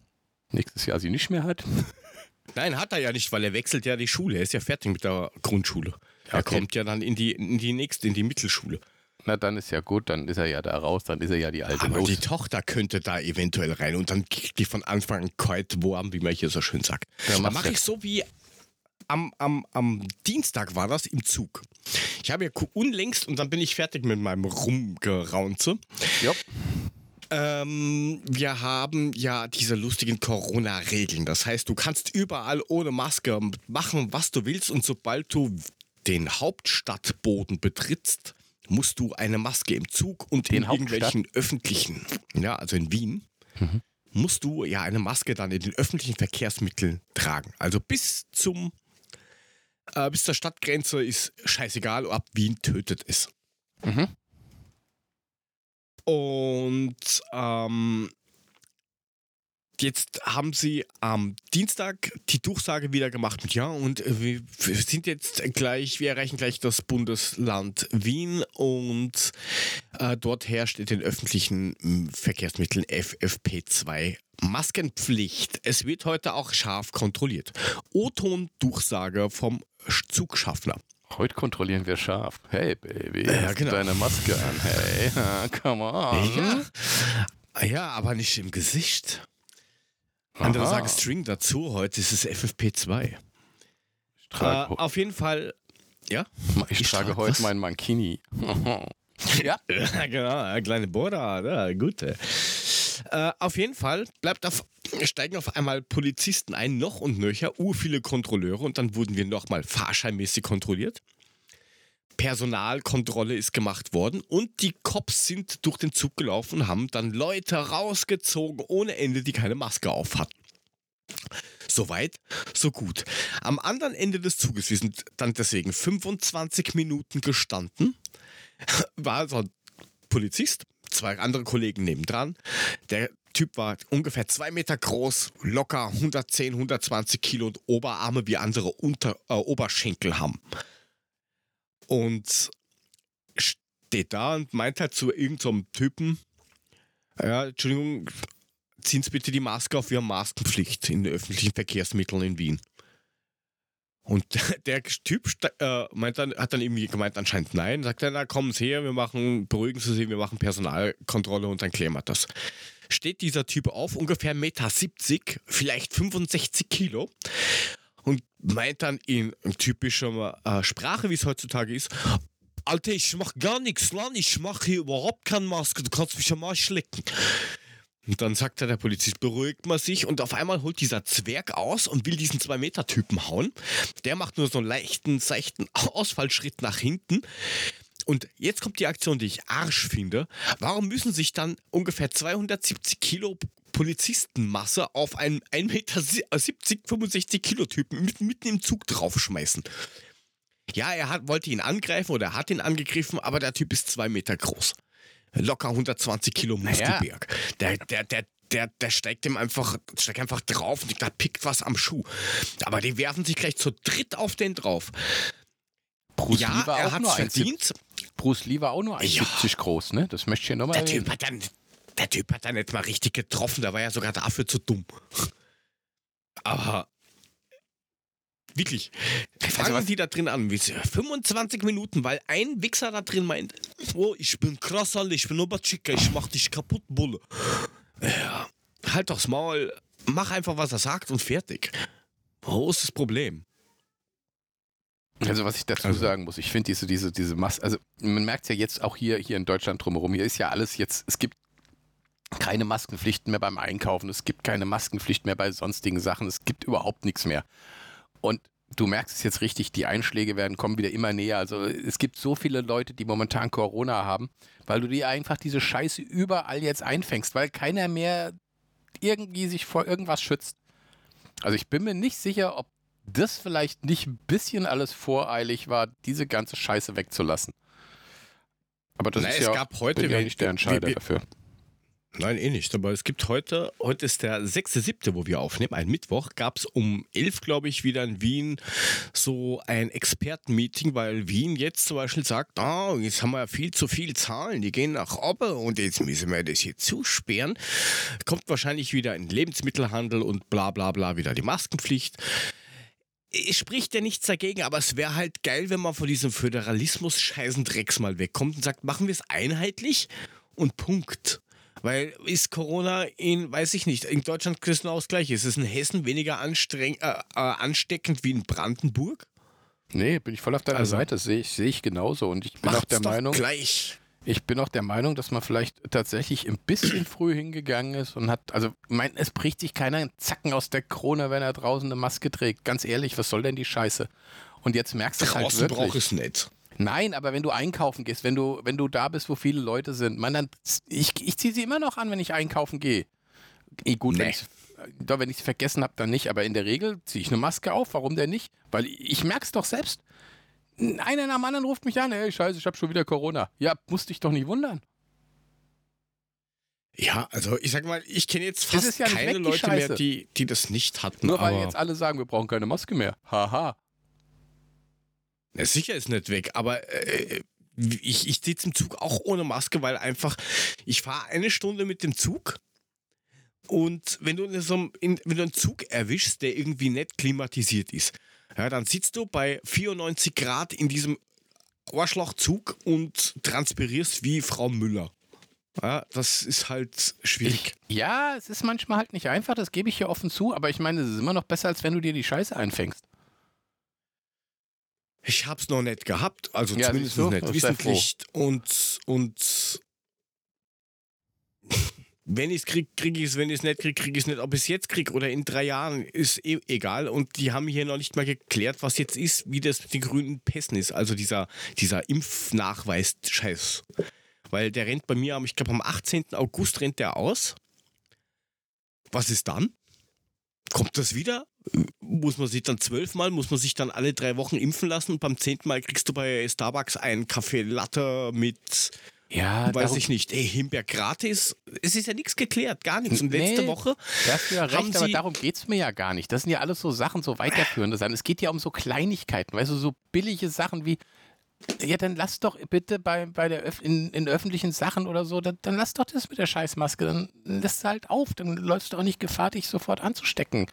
nächstes Jahr sie nicht mehr hat. Nein, hat er ja nicht, weil er wechselt ja die Schule. Er ist ja fertig mit der Grundschule. Er Okay. kommt ja dann in die, in die nächste, in die Mittelschule. Na, dann ist ja gut, dann ist er ja da raus, dann ist er ja die alte Aber los. die Tochter könnte da eventuell rein und dann kriegt die von Anfang an kalt warm, wie man hier so schön sagt. Ja, da mache ich so wie am, am, am Dienstag war das im Zug. Ich habe ja unlängst und dann bin ich fertig mit meinem Rumgeraunze. Jupp. Ähm, wir haben ja diese lustigen Corona-Regeln. Das heißt, du kannst überall ohne Maske machen, was du willst. Und sobald du den Hauptstadtboden betrittst, musst du eine Maske im Zug und Den in irgendwelchen öffentlichen, ja, also in Wien, Mhm. musst du ja eine Maske dann in den öffentlichen Verkehrsmitteln tragen. Also bis zum Äh, bis zur Stadtgrenze ist scheißegal, ab Wien tötet es. Mhm. Und ähm, jetzt haben sie am Dienstag die Durchsage wieder gemacht mit Ja und wir sind jetzt gleich, wir erreichen gleich das Bundesland Wien und äh, dort herrscht in den öffentlichen Verkehrsmitteln FFP2 Maskenpflicht. Es wird heute auch scharf kontrolliert. O-Ton-Durchsage vom Zugschaffner. Heute kontrollieren wir scharf. Hey, Baby, Ja, genau. deine Maske an? Hey, come on. Ja. ja, aber nicht im Gesicht. Andere Aha. sagen String dazu, heute ist es FFP2. Ich trage, Äh, auf jeden Fall, ja. ich ich trage trage heute was? meinen Mankini. ja. Ja, genau, ein kleine Bora, ja, gute. Äh, auf jeden Fall bleibt auf, steigen auf einmal Polizisten ein, noch und nöcher, ur viele Kontrolleure und dann wurden wir nochmal fahrscheinmäßig kontrolliert. Personalkontrolle ist gemacht worden und die Cops sind durch den Zug gelaufen und haben dann Leute rausgezogen ohne Ende, die keine Maske auf hatten. Soweit, so gut. Am anderen Ende des Zuges, wir sind dann deswegen 25 Minuten gestanden, war so ein Polizist, zwei andere Kollegen nebendran. Der Typ war ungefähr zwei Meter groß, locker 110, 120 Kilo und Oberarme wie andere Unter, äh, Oberschenkel haben. Und steht da und meint halt zu irgendeinem so Typen, ja, Entschuldigung, ziehen Sie bitte die Maske auf, wir haben Maskenpflicht in den öffentlichen Verkehrsmitteln in Wien. Und der Typ äh, meint dann, hat dann irgendwie gemeint, anscheinend nein. Sagt er, na Sie her, wir machen, beruhigen Sie sich, wir machen Personalkontrolle und dann klären wir das. Steht dieser Typ auf, ungefähr 1,70 Meter, vielleicht 65 Kilo und meint dann in typischer äh, Sprache, wie es heutzutage ist, Alter, ich mach gar nichts, Mann, ich mache hier überhaupt keine Maske, du kannst mich am Arsch lecken. Und dann sagt er, der Polizist, beruhigt man sich und auf einmal holt dieser Zwerg aus und will diesen 2-Meter-Typen hauen. Der macht nur so einen leichten, seichten Ausfallschritt nach hinten. Und jetzt kommt die Aktion, die ich Arsch finde. Warum müssen sich dann ungefähr 270 Kilo Polizistenmasse auf einen 1,70 Meter, 70, 65 Kilo Typen mitten, im Zug draufschmeißen? Ja, er hat, wollte ihn angreifen oder er hat ihn angegriffen, aber der Typ ist zwei Meter groß. Locker 120 Kilo. Muskelberg. Der, der, der, der, der steigt ihm einfach, steigt einfach drauf und da pickt was am Schuh. Aber die werfen sich gleich zu dritt auf den drauf. Bruce ja, Lee war er auch hat nur es 1,70 verdient. Bruce Lee war auch nur 1,70 groß, ne? Das möchte ich hier nochmal Der Typ, erwähnen. hat dann, der Typ hat dann nicht mal richtig getroffen, der war ja sogar dafür zu dumm. Aber wirklich, fangen was- die da drin an, wie sie- 25 Minuten, weil ein Wichser da drin meint, oh, ich bin krass, Alter, ich bin Oberchicker, ich mach dich kaputt, Bulle. Ja, halt doch's Maul, mach einfach, was er sagt und fertig. Wo ist das Problem? Also was ich dazu Also- sagen muss, ich finde diese, diese, diese Masse, also man merkt es ja jetzt auch hier, hier in Deutschland drumherum, hier ist ja alles jetzt, es gibt keine Maskenpflichten mehr beim Einkaufen, es gibt keine Maskenpflicht mehr bei sonstigen Sachen, es gibt überhaupt nichts mehr. Und du merkst es jetzt richtig, die Einschläge werden, kommen wieder immer näher. Also es gibt so viele Leute, die momentan Corona haben, weil du dir einfach diese Scheiße überall jetzt einfängst, weil keiner mehr irgendwie sich vor irgendwas schützt. Also ich bin mir nicht sicher, ob das vielleicht nicht ein bisschen alles voreilig war, diese ganze Scheiße wegzulassen. Aber das Na, ist es ja gab heute, ja nicht der Entscheider wir- wir- dafür. Nein, eh nicht. Aber es gibt heute, heute ist der 6.7., wo wir aufnehmen, ein Mittwoch, gab es um 11, glaube ich, wieder in Wien so ein Expertenmeeting, weil Wien jetzt zum Beispiel sagt, ah, jetzt haben wir ja viel zu viel Zahlen, die gehen nach oben und jetzt müssen wir das hier zusperren. Kommt wahrscheinlich wieder in Lebensmittelhandel und bla bla bla wieder die Maskenpflicht. Es spricht ja nichts dagegen, aber es wäre halt geil, wenn man von diesem Föderalismus-scheißen Drecks mal wegkommt und sagt, machen wir es einheitlich und Punkt. Weil ist Corona in, weiß ich nicht, in Deutschland genau das Gleiche. Ist es in Hessen weniger anstreng, äh, äh, ansteckend wie in Brandenburg? Nee, bin ich voll auf deiner Also- Seite, sehe ich, sehe ich genauso. Und ich bin auch der Meinung, gleich. ich bin auch der Meinung, dass man vielleicht tatsächlich ein bisschen früh hingegangen ist und hat, also mein, es bricht sich keiner einen Zacken aus der Krone, wenn er draußen eine Maske trägt. Ganz ehrlich, was soll denn die Scheiße? Und jetzt merkst du halt Draußen braucht wirklich. es nicht. Nein, aber wenn du einkaufen gehst, wenn du, wenn du da bist, wo viele Leute sind, man, dann, ich, ich ziehe sie immer noch an, wenn ich einkaufen gehe. Eh, gut, wenn Nee. ich's- doch, wenn ich sie vergessen habe, dann nicht. Aber in der Regel ziehe ich eine Maske auf. Warum denn nicht? Weil ich merke es doch selbst. Einer nach dem anderen ruft mich an, ey, scheiße, ich habe schon wieder Corona. Ja, musst dich doch nicht wundern. Ja, also ich sag mal, ich kenne jetzt fast ja keine weg, Leute mehr, die, die das nicht hatten. Nur weil jetzt alle sagen, wir brauchen keine Maske mehr. Haha. Ja, sicher ist nicht weg, aber äh, ich, ich sitze im Zug auch ohne Maske, weil einfach, ich fahre eine Stunde mit dem Zug und wenn du, in so in, wenn du einen Zug erwischst, der irgendwie nicht klimatisiert ist, ja, dann sitzt du bei 94 Grad in diesem Arschlochzug und transpirierst wie Frau Müller. Ja, das ist halt schwierig. Ich, ja, es ist manchmal halt nicht einfach, das gebe ich hier offen zu, aber ich meine, es ist immer noch besser, als wenn du dir die Scheiße einfängst. Ich hab's noch nicht gehabt, also ja, zumindest nicht wissentlich. Und, und wenn ich es kriege, kriege ich es, wenn ich es nicht kriege, kriege ich es nicht. Ob ich es jetzt kriege oder in drei Jahren, ist eh egal. Und die haben hier noch nicht mal geklärt, was jetzt ist, wie das mit den grünen Pässen ist. Also dieser, dieser Impfnachweis-Scheiß. Weil der rennt bei mir, ich glaube am 18. August rennt der aus. Was ist dann? Kommt das wieder? Muss man sich dann zwölfmal, muss man sich dann alle drei Wochen impfen lassen und beim zehnten Mal kriegst du bei Starbucks einen Kaffee Latte mit ja, weiß ich nicht. Ey, Himbeer gratis. Es ist ja nichts geklärt, gar nichts. Und letzte nee, Woche. Da hast du ja recht, aber darum geht es mir ja gar nicht. Das sind ja alles so Sachen, so weiterführende Sachen. Es geht ja um so Kleinigkeiten, weißt du, so billige Sachen wie, ja, dann lass doch bitte bei, bei der Öf in, in öffentlichen Sachen oder so, dann, dann lass doch das mit der Scheißmaske. Dann lässt du halt auf. Dann läufst du auch nicht Gefahr, dich sofort anzustecken.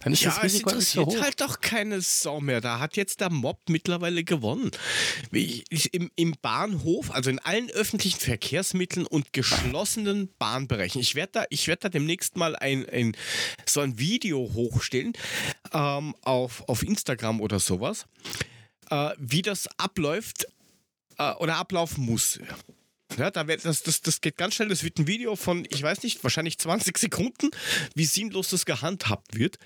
Dann ist ja, das Risiko es interessiert so halt doch keine Sau mehr. Da hat jetzt der Mob mittlerweile gewonnen. Ich, ich, im, Im Bahnhof, also in allen öffentlichen Verkehrsmitteln und geschlossenen Bahnbereichen. Ich werde da, werd da demnächst mal ein, ein, so ein Video hochstellen ähm, auf, auf Instagram oder sowas äh, wie das abläuft äh, oder ablaufen muss. Ja, da wird, das, das, das geht ganz schnell. Das wird ein Video von, ich weiß nicht, wahrscheinlich 20 Sekunden, wie sinnlos das gehandhabt wird.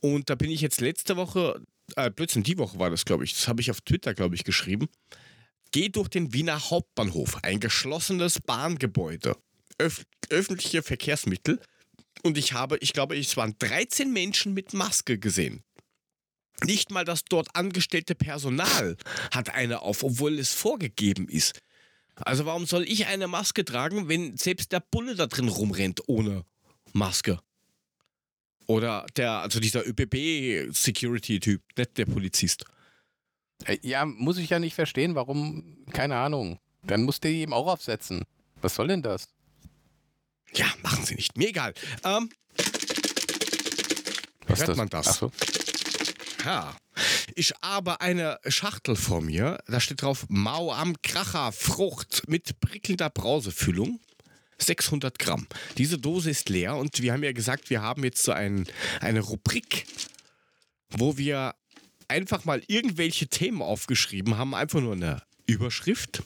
Und da bin ich jetzt letzte Woche, äh, plötzlich die Woche war das, glaube ich, das habe ich auf Twitter, glaube ich, geschrieben. Geh durch den Wiener Hauptbahnhof, ein geschlossenes Bahngebäude, öf öffentliche Verkehrsmittel. Und ich habe, ich glaube, es waren 13 Menschen mit Maske gesehen. Nicht mal das dort angestellte Personal hat eine auf, obwohl es vorgegeben ist. Also warum soll ich eine Maske tragen, wenn selbst der Bulle da drin rumrennt ohne Maske? Oder der, also dieser ÖBB-Security-Typ, nicht der Polizist. Äh, ja, muss ich ja nicht verstehen, warum, keine Ahnung. Dann muss der eben auch aufsetzen. Was soll denn das? Ja, machen Sie nicht. Mir egal. Ähm, Was hört das? man das? Ach so. Ja. Ich habe eine Schachtel vor mir. Da steht drauf Mau am Kracher Frucht mit prickelnder Brausefüllung. 600 Gramm. Diese Dose ist leer und wir haben ja gesagt, wir haben jetzt so ein, eine Rubrik, wo wir einfach mal irgendwelche Themen aufgeschrieben haben, einfach nur eine Überschrift.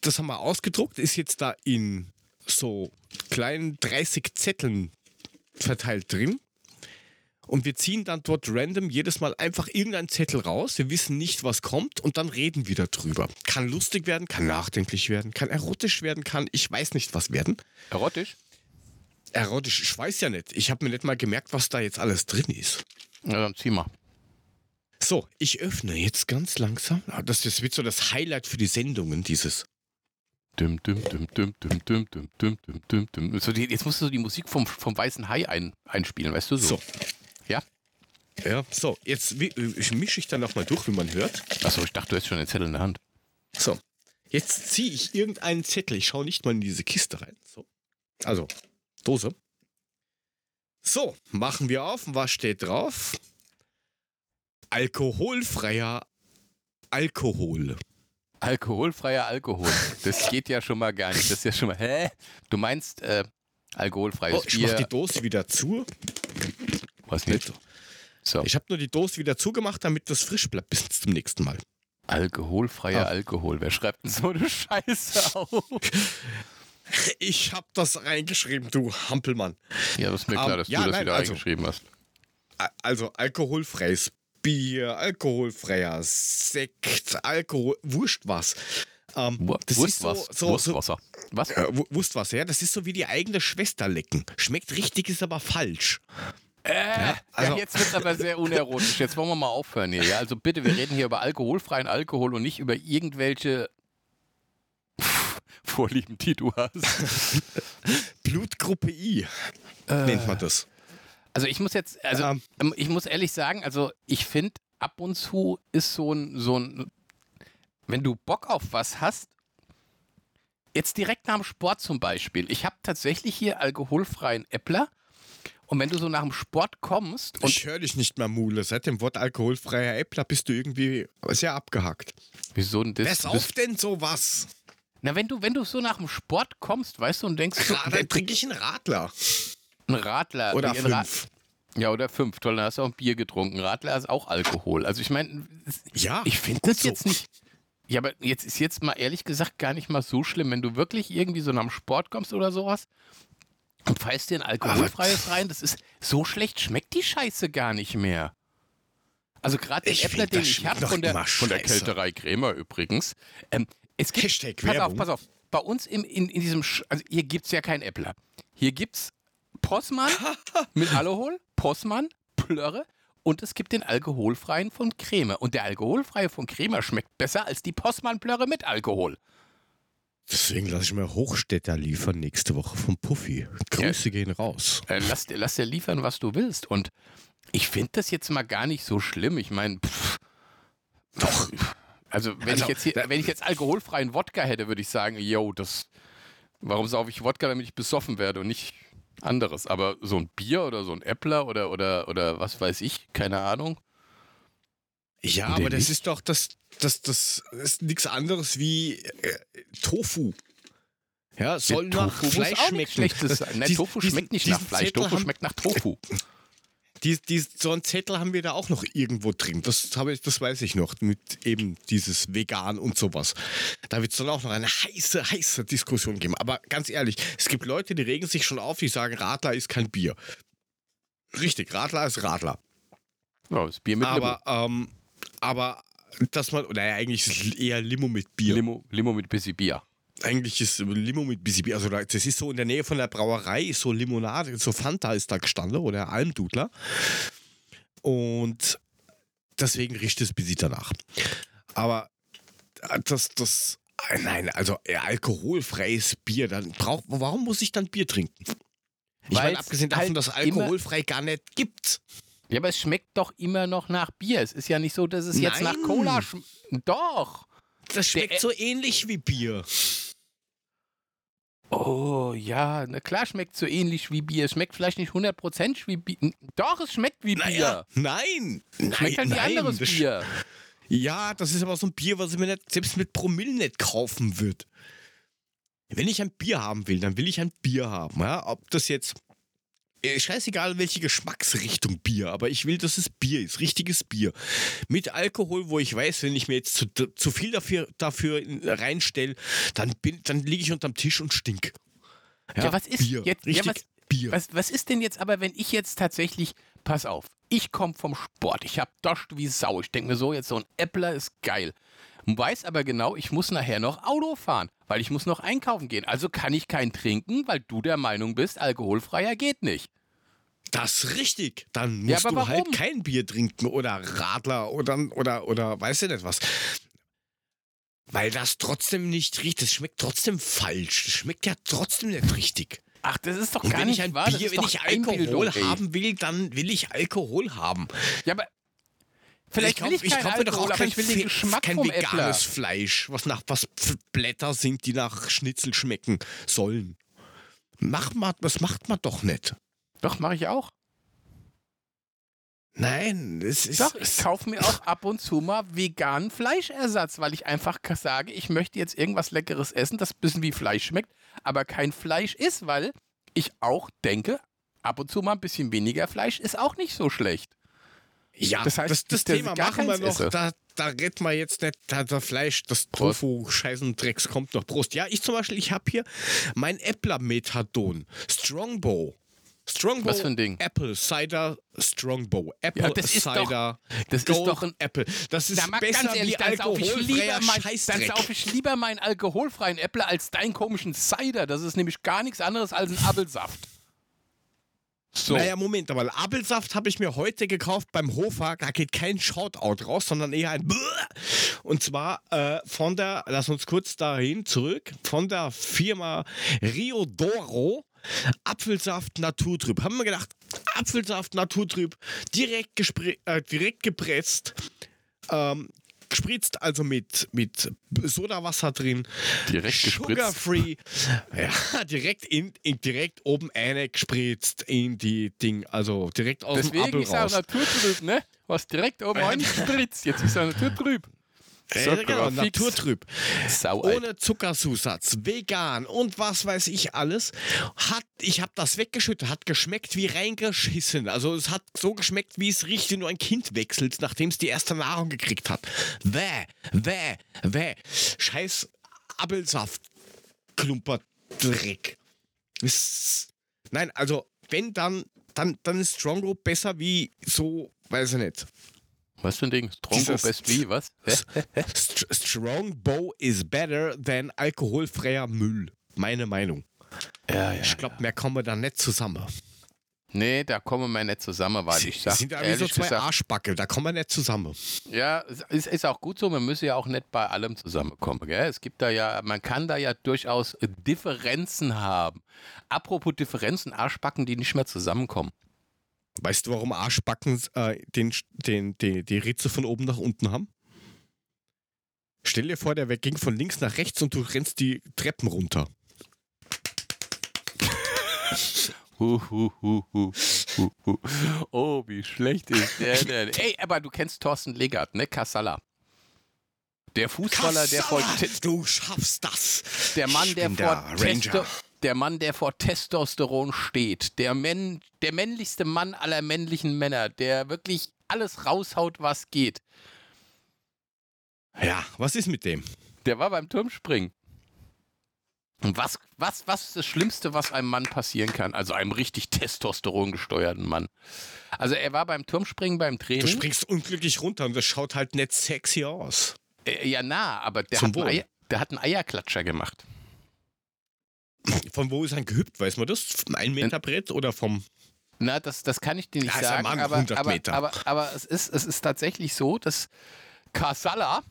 Das haben wir ausgedruckt, ist jetzt da in so kleinen 30 Zetteln verteilt drin. Und wir ziehen dann dort random jedes Mal einfach irgendeinen Zettel raus. Wir wissen nicht, was kommt und dann reden wir darüber. Kann lustig werden, kann nachdenklich werden, kann erotisch werden, kann ich weiß nicht was werden. Erotisch? Erotisch, ich weiß ja nicht. Ich habe mir nicht mal gemerkt, was da jetzt alles drin ist. Na dann zieh mal. So, ich öffne jetzt ganz langsam. Das, das wird so das Highlight für die Sendungen, dieses. Düm, düm, düm, düm, düm, düm, düm, düm, düm, düm. So, die, jetzt musst du die Musik vom, vom Weißen Hai ein, einspielen, weißt du so. So, ja? Ja, so, jetzt mische ich dann nochmal durch, wie man hört. Achso, ich dachte, du hättest schon einen Zettel in der Hand. So, jetzt ziehe ich irgendeinen Zettel. Ich schaue nicht mal in diese Kiste rein. So. Also, Dose. So, machen wir auf. Was steht drauf? Alkoholfreier Alkohol. Alkoholfreier Alkohol. Das geht ja schon mal gar nicht. Das ist ja schon mal. Hä? Du meinst äh, alkoholfreies oh, ich Bier? Ich mach die Dose wieder zu. Was nicht? So. Ich habe nur die Dose wieder zugemacht, damit das frisch bleibt bis zum nächsten Mal. Alkoholfreier ah. Alkohol. Wer schreibt denn so eine Scheiße auf? Ich habe das reingeschrieben, du Hampelmann. Ja, das ist mir klar, um, dass ja, du das nein, wieder also, reingeschrieben hast. Also alkoholfreies Bier, alkoholfreier Sekt, Alkohol, wurscht was. Ähm, das ist so, Wurstwas- so, Wurstwasser. Was? äh, Wu- Wurstwasser, ja, das ist so wie die eigene Schwester lecken. Schmeckt richtig, ist aber falsch. Äh, ja, also- jetzt wird es aber sehr unerotisch. Jetzt wollen wir mal aufhören hier. Ja? Also bitte, wir reden hier über alkoholfreien Alkohol und nicht über irgendwelche Vorlieben, die du hast. Blutgruppe I nennt man das. Also ich muss jetzt, also ähm, ich muss ehrlich sagen, also ich finde, ab und zu ist so ein, so ein, wenn du Bock auf was hast, jetzt direkt nach dem Sport zum Beispiel. Ich habe tatsächlich hier alkoholfreien Äppler. Und wenn du so nach dem Sport kommst und ich höre dich nicht mehr, Mule. Seit dem Wort alkoholfreier Äppler bist du irgendwie sehr abgehakt. wieso denn das? Wer sauft denn sowas? na, wenn du, wenn du so nach dem Sport kommst, weißt du, und denkst, so, Ra- Dann trinke ich einen Radler. ein Radler Oder fünf. Ja, oder fünf. Toll, dann hast du auch ein Bier getrunken. Radler ist auch Alkohol. Also ich meine, Ja, Ich finde das jetzt nicht. Ja, aber jetzt ist jetzt mal ehrlich gesagt gar nicht mal so schlimm, wenn du wirklich irgendwie so nach dem Sport kommst oder sowas und pfeifst dir ein alkoholfreies rein. Das ist so schlecht, schmeckt die Scheiße gar nicht mehr. Also gerade den Äppler, den ich habe von der, von der. Kälterei Krämer übrigens. Ähm, es gibt, Hashtag pass auf, pass auf. Bei uns im, in, in diesem, Sch also hier gibt es ja keinen Äppler. Hier gibt es Possmann mit Alkohol, Possmann, Plörre und es gibt den alkoholfreien von Creme. Und der alkoholfreie von Creme schmeckt besser als die Possmann-Plörre mit Alkohol. Deswegen lasse ich mir Hochstädter liefern nächste Woche vom Puffy. Grüße gehen raus. Äh, lass, dir- lass dir liefern, was du willst. Und ich finde das jetzt mal gar nicht so schlimm. Ich meine, Doch. also wenn, Also, ich jetzt hier, wenn ich jetzt alkoholfreien Wodka hätte, würde ich sagen, yo, das, warum saufe ich Wodka, damit ich besoffen werde und nicht anderes. Aber so ein Bier oder so ein Äppler oder, oder, oder was weiß ich, keine Ahnung. Ja, aber das nicht? ist doch, das, das, das ist nichts anderes wie äh, Tofu. Ja, soll Ja, nach Tofu Fleisch schmecken. Nein, Dies- Tofu schmeckt nicht nach diesen Fleisch, Zettel Tofu schmeckt nach Tofu. Dies, dies, so einen Zettel haben wir da auch noch irgendwo drin. Das, habe ich, das weiß ich noch, mit eben dieses Vegan und sowas. Da wird es dann auch noch eine heiße, heiße Diskussion geben. Aber ganz ehrlich, es gibt Leute, die regen sich schon auf, die sagen, Radler ist kein Bier. Richtig, Radler ist Radler. Ja, das Bier mit Aber, ähm, aber, dass man, naja, eigentlich ist es eher Limo mit Bier. Limo. Limo, mit bisschen Bier. Eigentlich ist Limo mit bisschen Bier. Also da- das ist so in der Nähe von der Brauerei, ist so Limonade, so Fanta ist da gestanden oder Almdudler. Und deswegen riecht es bisschen danach. Aber das, das, nein, also alkoholfreies Bier, dann braucht, warum muss ich dann Bier trinken? Ich meine, abgesehen davon, halt dass es alkoholfrei gar nicht gibt. Ja, aber es schmeckt doch immer noch nach Bier. Es ist ja nicht so, dass es jetzt nach Nein. Cola schmeckt. Doch. Das schmeckt Der- so ähnlich wie Bier. Oh ja, na klar schmeckt so ähnlich wie Bier. Es schmeckt vielleicht nicht 100% wie Bier. Doch, es schmeckt wie Naja, Bier. nein. nein Schmeckt halt wie nein, anderes das- Bier. Ja, das ist aber so ein Bier, was ich mir nicht, selbst mit Promille nicht kaufen würde. Wenn ich ein Bier haben will, dann will ich ein Bier haben. Ja? Ob das jetzt. Äh, Scheißegal, welche Geschmacksrichtung Bier, aber ich will, dass es Bier ist, richtiges Bier. Mit Alkohol, wo ich weiß, wenn ich mir jetzt zu, zu viel dafür, dafür reinstelle, dann, bin- dann liege ich unterm Tisch und stink. Ja, was ist Bier, jetzt- ja, richtig was- Bier. Was, was ist denn jetzt aber, wenn ich jetzt tatsächlich, pass auf, ich komme vom Sport, ich hab doscht wie Sau. Ich denke mir so, jetzt so ein Äppler ist geil. Weiß aber genau, ich muss nachher noch Auto fahren, weil ich muss noch einkaufen gehen. Also kann ich keinen trinken, weil du der Meinung bist, alkoholfreier geht nicht. Das ist richtig. Dann Ja, musst aber du halt kein Bier trinken oder Radler oder, oder, oder weiß ich nicht was. Weil das trotzdem nicht riecht. Das schmeckt trotzdem falsch. Das schmeckt ja trotzdem nicht richtig. Ach, das ist doch gar wenn nicht ich ein wahr. Bier, wenn ich Alkohol haben will, dann will ich Alkohol haben. Ja, aber vielleicht will ich keinen kaufe mir doch Alkohol, aber ich will den Fe- Geschmack kein veganes Äppler. Fleisch, was nach was Blätter sind, die nach Schnitzel schmecken sollen. Mach mal, das macht man doch nicht. Doch, mache ich auch. Nein, es ist. Doch, ich kaufe mir auch ab und zu mal veganen Fleischersatz, weil ich einfach sage, ich möchte jetzt irgendwas Leckeres essen, das ein bisschen wie Fleisch schmeckt, aber kein Fleisch ist, weil ich auch denke, ab und zu mal ein bisschen weniger Fleisch ist auch nicht so schlecht. Ja, Das heißt, das, das Thema machen wir noch. esse. Da, da retten wir jetzt nicht. Da, der Fleisch, das Prost. Tofu, Scheißen, Drecks kommt noch. Prost. Ja, ich zum Beispiel, ich habe hier mein Äppler Methadon. Strongbow. Strongbow, Was für ein Ding? Apple Cider Strongbow. Apple Ja, das ist Cider Das ist Gold doch ein. Apple. Das ist mal besser ganz ehrlich, wie alkoholfreier mein, dann sauf ich lieber meinen alkoholfreien Äpple als deinen komischen Cider. Das ist nämlich gar nichts anderes als ein Apfelsaft. So. Naja, Moment, aber Apfelsaft habe ich mir heute gekauft beim Hofer. Da geht kein Shoutout raus, sondern eher ein Bäh. Und zwar äh, von der, lass uns kurz dahin zurück, von der Firma Riodoro. Apfelsaft Naturtrüb. Haben wir gedacht, Apfelsaft Naturtrüb, direkt, äh, direkt gepresst, ähm, gespritzt, also mit, mit Sodawasser drin. Direkt gespritzt. Sugar-free. Ja, direkt, in, in, direkt oben eine gespritzt in die Ding, also direkt aus dem Deswegen Apfel ist er raus. naturtrüb, ne? Was direkt oben reingespritzt. Jetzt ist er naturtrüb. Ja, genau, Zuckerfix. naturtrüb. Sau, Ohne Zuckerzusatz, vegan und was weiß ich alles. Hat, ich habe das weggeschüttet, hat geschmeckt wie reingeschissen. Also es hat so geschmeckt, wie es riecht, wenn du ein Kind wechselst, nachdem es die erste Nahrung gekriegt hat. Wäh, wäh, wäh. Scheiß Apfelsaft, Klumperdreck. Nein, also wenn dann, dann, dann ist Strongo besser wie so, weiß ich nicht. Was für ein Ding? Dieses- Best wie? Was? Strongbow is better than alkoholfreier Müll. Meine Meinung. Ja, ja. Ich glaube, mehr kommen wir da nicht zusammen. Nee, da kommen wir nicht zusammen, weil ich sag, sind ja wie so zwei gesagt, Arschbackel, da kommen wir nicht zusammen. Ja, es ist, ist auch gut so, man müsse ja auch nicht bei allem zusammenkommen. Gell? Es gibt da ja, man kann da ja durchaus Differenzen haben. Apropos Differenzen, Arschbacken, die nicht mehr zusammenkommen. Weißt du, warum Arschbacken äh, den, den, den, die Ritze von oben nach unten haben? Stell dir vor, der Weg ging von links nach rechts und du rennst die Treppen runter. Hu, hu, hu, hu, hu, hu. Oh, wie schlecht ist der denn? Ey, aber du kennst Thorsten Legert, ne? Kassala. Der Fußballer, der vor, Kassala, du schaffst das. der Mann, der vor der Ranger. Testo der Mann, der vor Testosteron steht, der, Män der männlichste Mann aller männlichen Männer, der wirklich alles raushaut, was geht. Ja, was ist mit dem? Der war beim Turmspringen. Und was, was, was ist das Schlimmste, was einem Mann passieren kann? Also einem richtig Testosteron gesteuerten Mann. Also er war beim Turmspringen beim Du Training. springst unglücklich runter und das schaut halt nicht sexy aus. Äh, ja, na, aber der Zum hat, einen. Eier, der hat einen Eierklatscher gemacht. Von wo ist er gehüpft, weiß man das? Vom 1 Meter Brett oder vom. Na, das, das kann ich dir nicht Ja, ein sagen, Mann, aber, 100 aber, aber, aber es, ist, es ist tatsächlich so, dass Kasala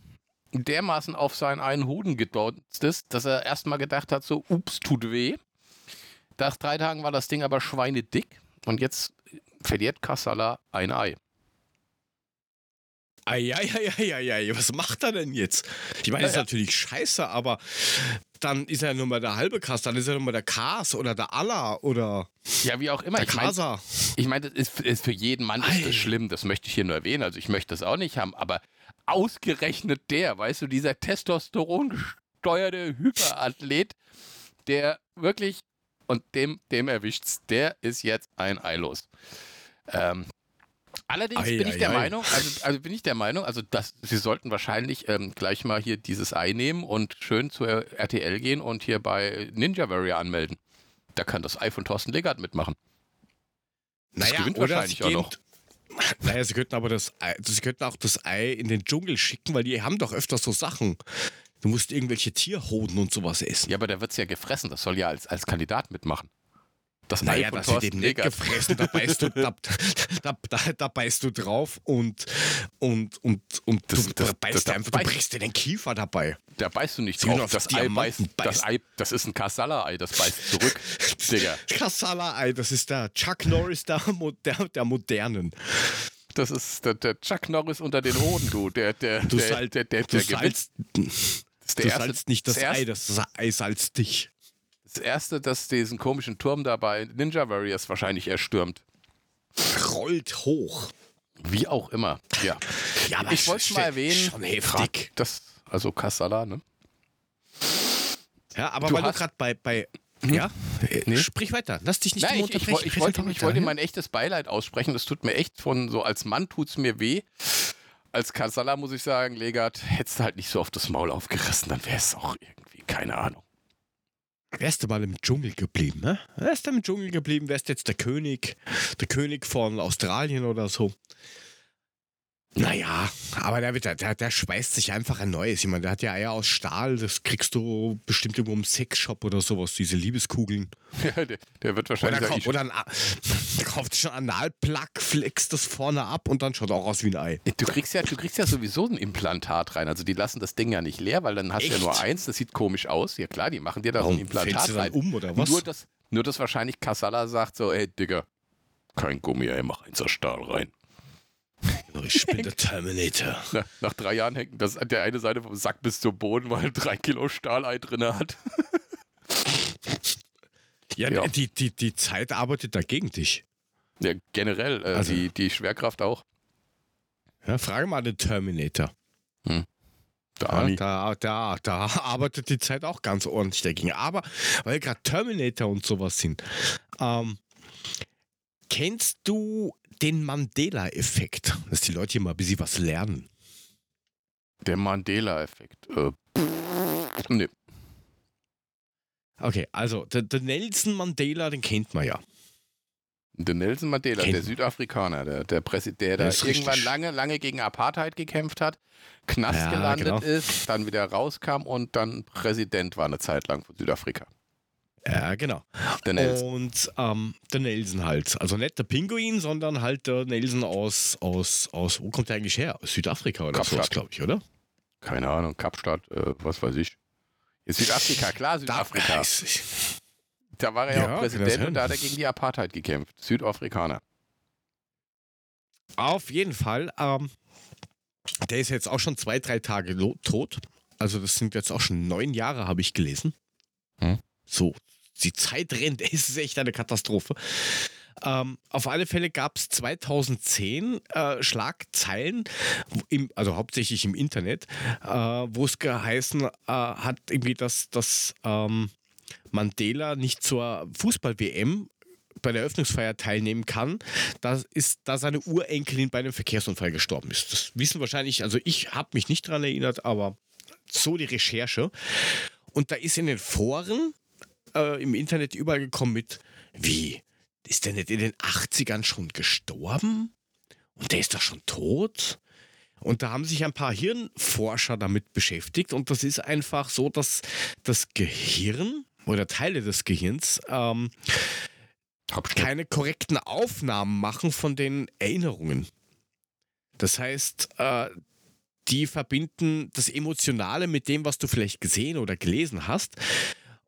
dermaßen auf seinen einen Hoden gedonst ist, dass er erstmal gedacht hat, so, ups, tut weh. Nach drei Tagen war das Ding aber schweinedick und jetzt verliert Kasala ein Ei. Eieieiei, was macht er denn jetzt? Ich meine, das ist Ja, ja. natürlich scheiße, aber dann ist er nur mal der halbe Kass, dann ist er nur mal der Kas oder der Allah oder Ja, wie auch immer. der Ich meine, Kasa. ich mein, das ist, ist für jeden Mann ist das schlimm, das möchte ich hier nur erwähnen. Also ich möchte das auch nicht haben, aber ausgerechnet der, weißt du, dieser Testosteron gesteuerte Hyperathlet, der wirklich, und dem, dem erwischt's, der ist jetzt ein Ei los. Ähm, allerdings Ei, bin ich ei, der ei. Meinung, also, also bin ich der Meinung, also dass sie sollten wahrscheinlich ähm, gleich mal hier dieses Ei nehmen und schön zur RTL gehen und hier bei Ninja Warrior anmelden. Da kann das Ei von Thorsten Legert mitmachen. Das gewinnt oder wahrscheinlich auch noch. Naja, sie könnten aber das Ei, sie könnten auch das Ei in den Dschungel schicken, weil die haben doch öfter so Sachen. Du musst irgendwelche Tierhoden und sowas essen. Ja, aber der wird's ja gefressen. Das soll ja als, als Kandidat mitmachen. Das Naja, Ei von das wird Thorsten eben nicht gefressen, da beißt du, da, da, da, da beißt du drauf und, und, und, und Das- du das- beißt das- einfach, du brichst dir den Kiefer dabei. Da beißt du nicht Sie drauf. auf Das Ei, beißt, das. Ei, das ist ein Kassala-Ei, das beißt zurück. Digga, Kassala-Ei, das ist der Chuck Norris der, der, der Modernen. das ist der, der Chuck Norris unter den Hoden, du. Der, der, Du, der, sal, der, der, du, der gewinnt. salzt, Das ist der du erste, salzt nicht das, das erste- Ei, das Ei salzt dich. Das erste, das diesen komischen Turm da bei Ninja Warriors wahrscheinlich erstürmt. Rollt hoch. Wie auch immer. Ja. Ja, aber ich wollte es mal erwähnen. Schon heftig. Das, also Kassala, ne? Ja, aber Du weil du gerade bei, bei ja, äh, Nee. sprich weiter. Lass dich nicht Nein, ich, ich, ich, wollte, ich wollte mein echtes Beileid aussprechen. Das tut mir echt von so als Mann tut's mir weh. Als Kassala muss ich sagen, Legat, hättest du halt nicht so auf das Maul aufgerissen, dann wäre es auch irgendwie, keine Ahnung. Wärst du mal im Dschungel geblieben, ne? Wärst du im Dschungel geblieben, wärst jetzt der König, der König von Australien oder so. Naja, aber der, der, der schweißt sich einfach ein neues. Ich meine, der hat ja Eier aus Stahl, das kriegst du bestimmt irgendwo im Sexshop oder sowas, diese Liebeskugeln. Ja, der, der wird wahrscheinlich Oder, sagen, kauf, oder ein, der kauft schon Analplug, flext das vorne ab und dann schaut auch aus wie ein Ei. Du kriegst, ja, du kriegst ja sowieso ein Implantat rein. Also die lassen das Ding ja nicht leer, weil dann hast du ja Echt? nur eins, das sieht komisch aus. Ja klar, die machen dir da so ein Implantat du dann rein. um oder was? Nur, dass, nur, dass wahrscheinlich Casala sagt so, ey Digga, kein Gummi, ey, mach eins aus Stahl rein. Ich bin der Terminator. Na, nach drei Jahren hängt das an der eine Seite vom Sack bis zum Boden, weil er drei Kilo Stahlei drin hat. Ja, Ja. Die, die, die Zeit arbeitet dagegen dich. Ja, generell, äh, Also- die, die Schwerkraft auch. Ja, frage mal den Terminator. Ja, Ani. da, da, da arbeitet die Zeit auch ganz ordentlich dagegen. Aber weil gerade Terminator und sowas sind, ähm, kennst du den Mandela-Effekt? Dass die Leute hier mal ein bisschen was lernen. Der Mandela-Effekt. Äh, nee. Okay, also der, der Nelson Mandela, den kennt man ja. Der Nelson Mandela, Kennt der. Südafrikaner, der, der Präsident, der da irgendwann richtig- lange, lange gegen Apartheid gekämpft hat, Knast Ja, gelandet genau. ist, dann wieder rauskam und dann Präsident war eine Zeit lang von Südafrika. Ja, genau. Der Nelson. Und ähm, der Nelson halt. Also nicht der Pinguin, sondern halt der Nelson aus, aus, aus wo kommt der eigentlich her? Aus Südafrika oder Kapstadt. sowas, glaube ich, oder? Keine Ahnung, Kapstadt, äh, was weiß ich. Ist Südafrika, klar, Südafrika. Da war er ja, Ja, auch Präsident und da hat er gegen die Apartheid gekämpft. Südafrikaner. Auf jeden Fall. Ähm, der ist jetzt auch schon zwei, drei Tage tot. Also das sind jetzt auch schon neun Jahre, habe ich gelesen. Hm. So, die Zeit rennt. Es ist echt eine Katastrophe. Ähm, auf alle Fälle gab es 2010 äh, Schlagzeilen, im, also hauptsächlich im Internet, äh, wo es geheißen äh, hat, irgendwie, dass, dass ähm, Mandela nicht zur Fußball-WM bei der Eröffnungsfeier teilnehmen kann, das ist, da seine Urenkelin bei einem Verkehrsunfall gestorben ist. Das wissen wahrscheinlich, also ich habe mich nicht daran erinnert, aber so die Recherche. Und da ist in den Foren äh, im Internet überall gekommen mit, wie, ist der nicht in den 80ern schon gestorben? Und der ist doch schon tot? Und da haben sich ein paar Hirnforscher damit beschäftigt. Und das ist einfach so, dass das Gehirn oder Teile des Gehirns ähm, keine korrekten Aufnahmen machen von den Erinnerungen. Das heißt, äh, die verbinden das Emotionale mit dem, was du vielleicht gesehen oder gelesen hast.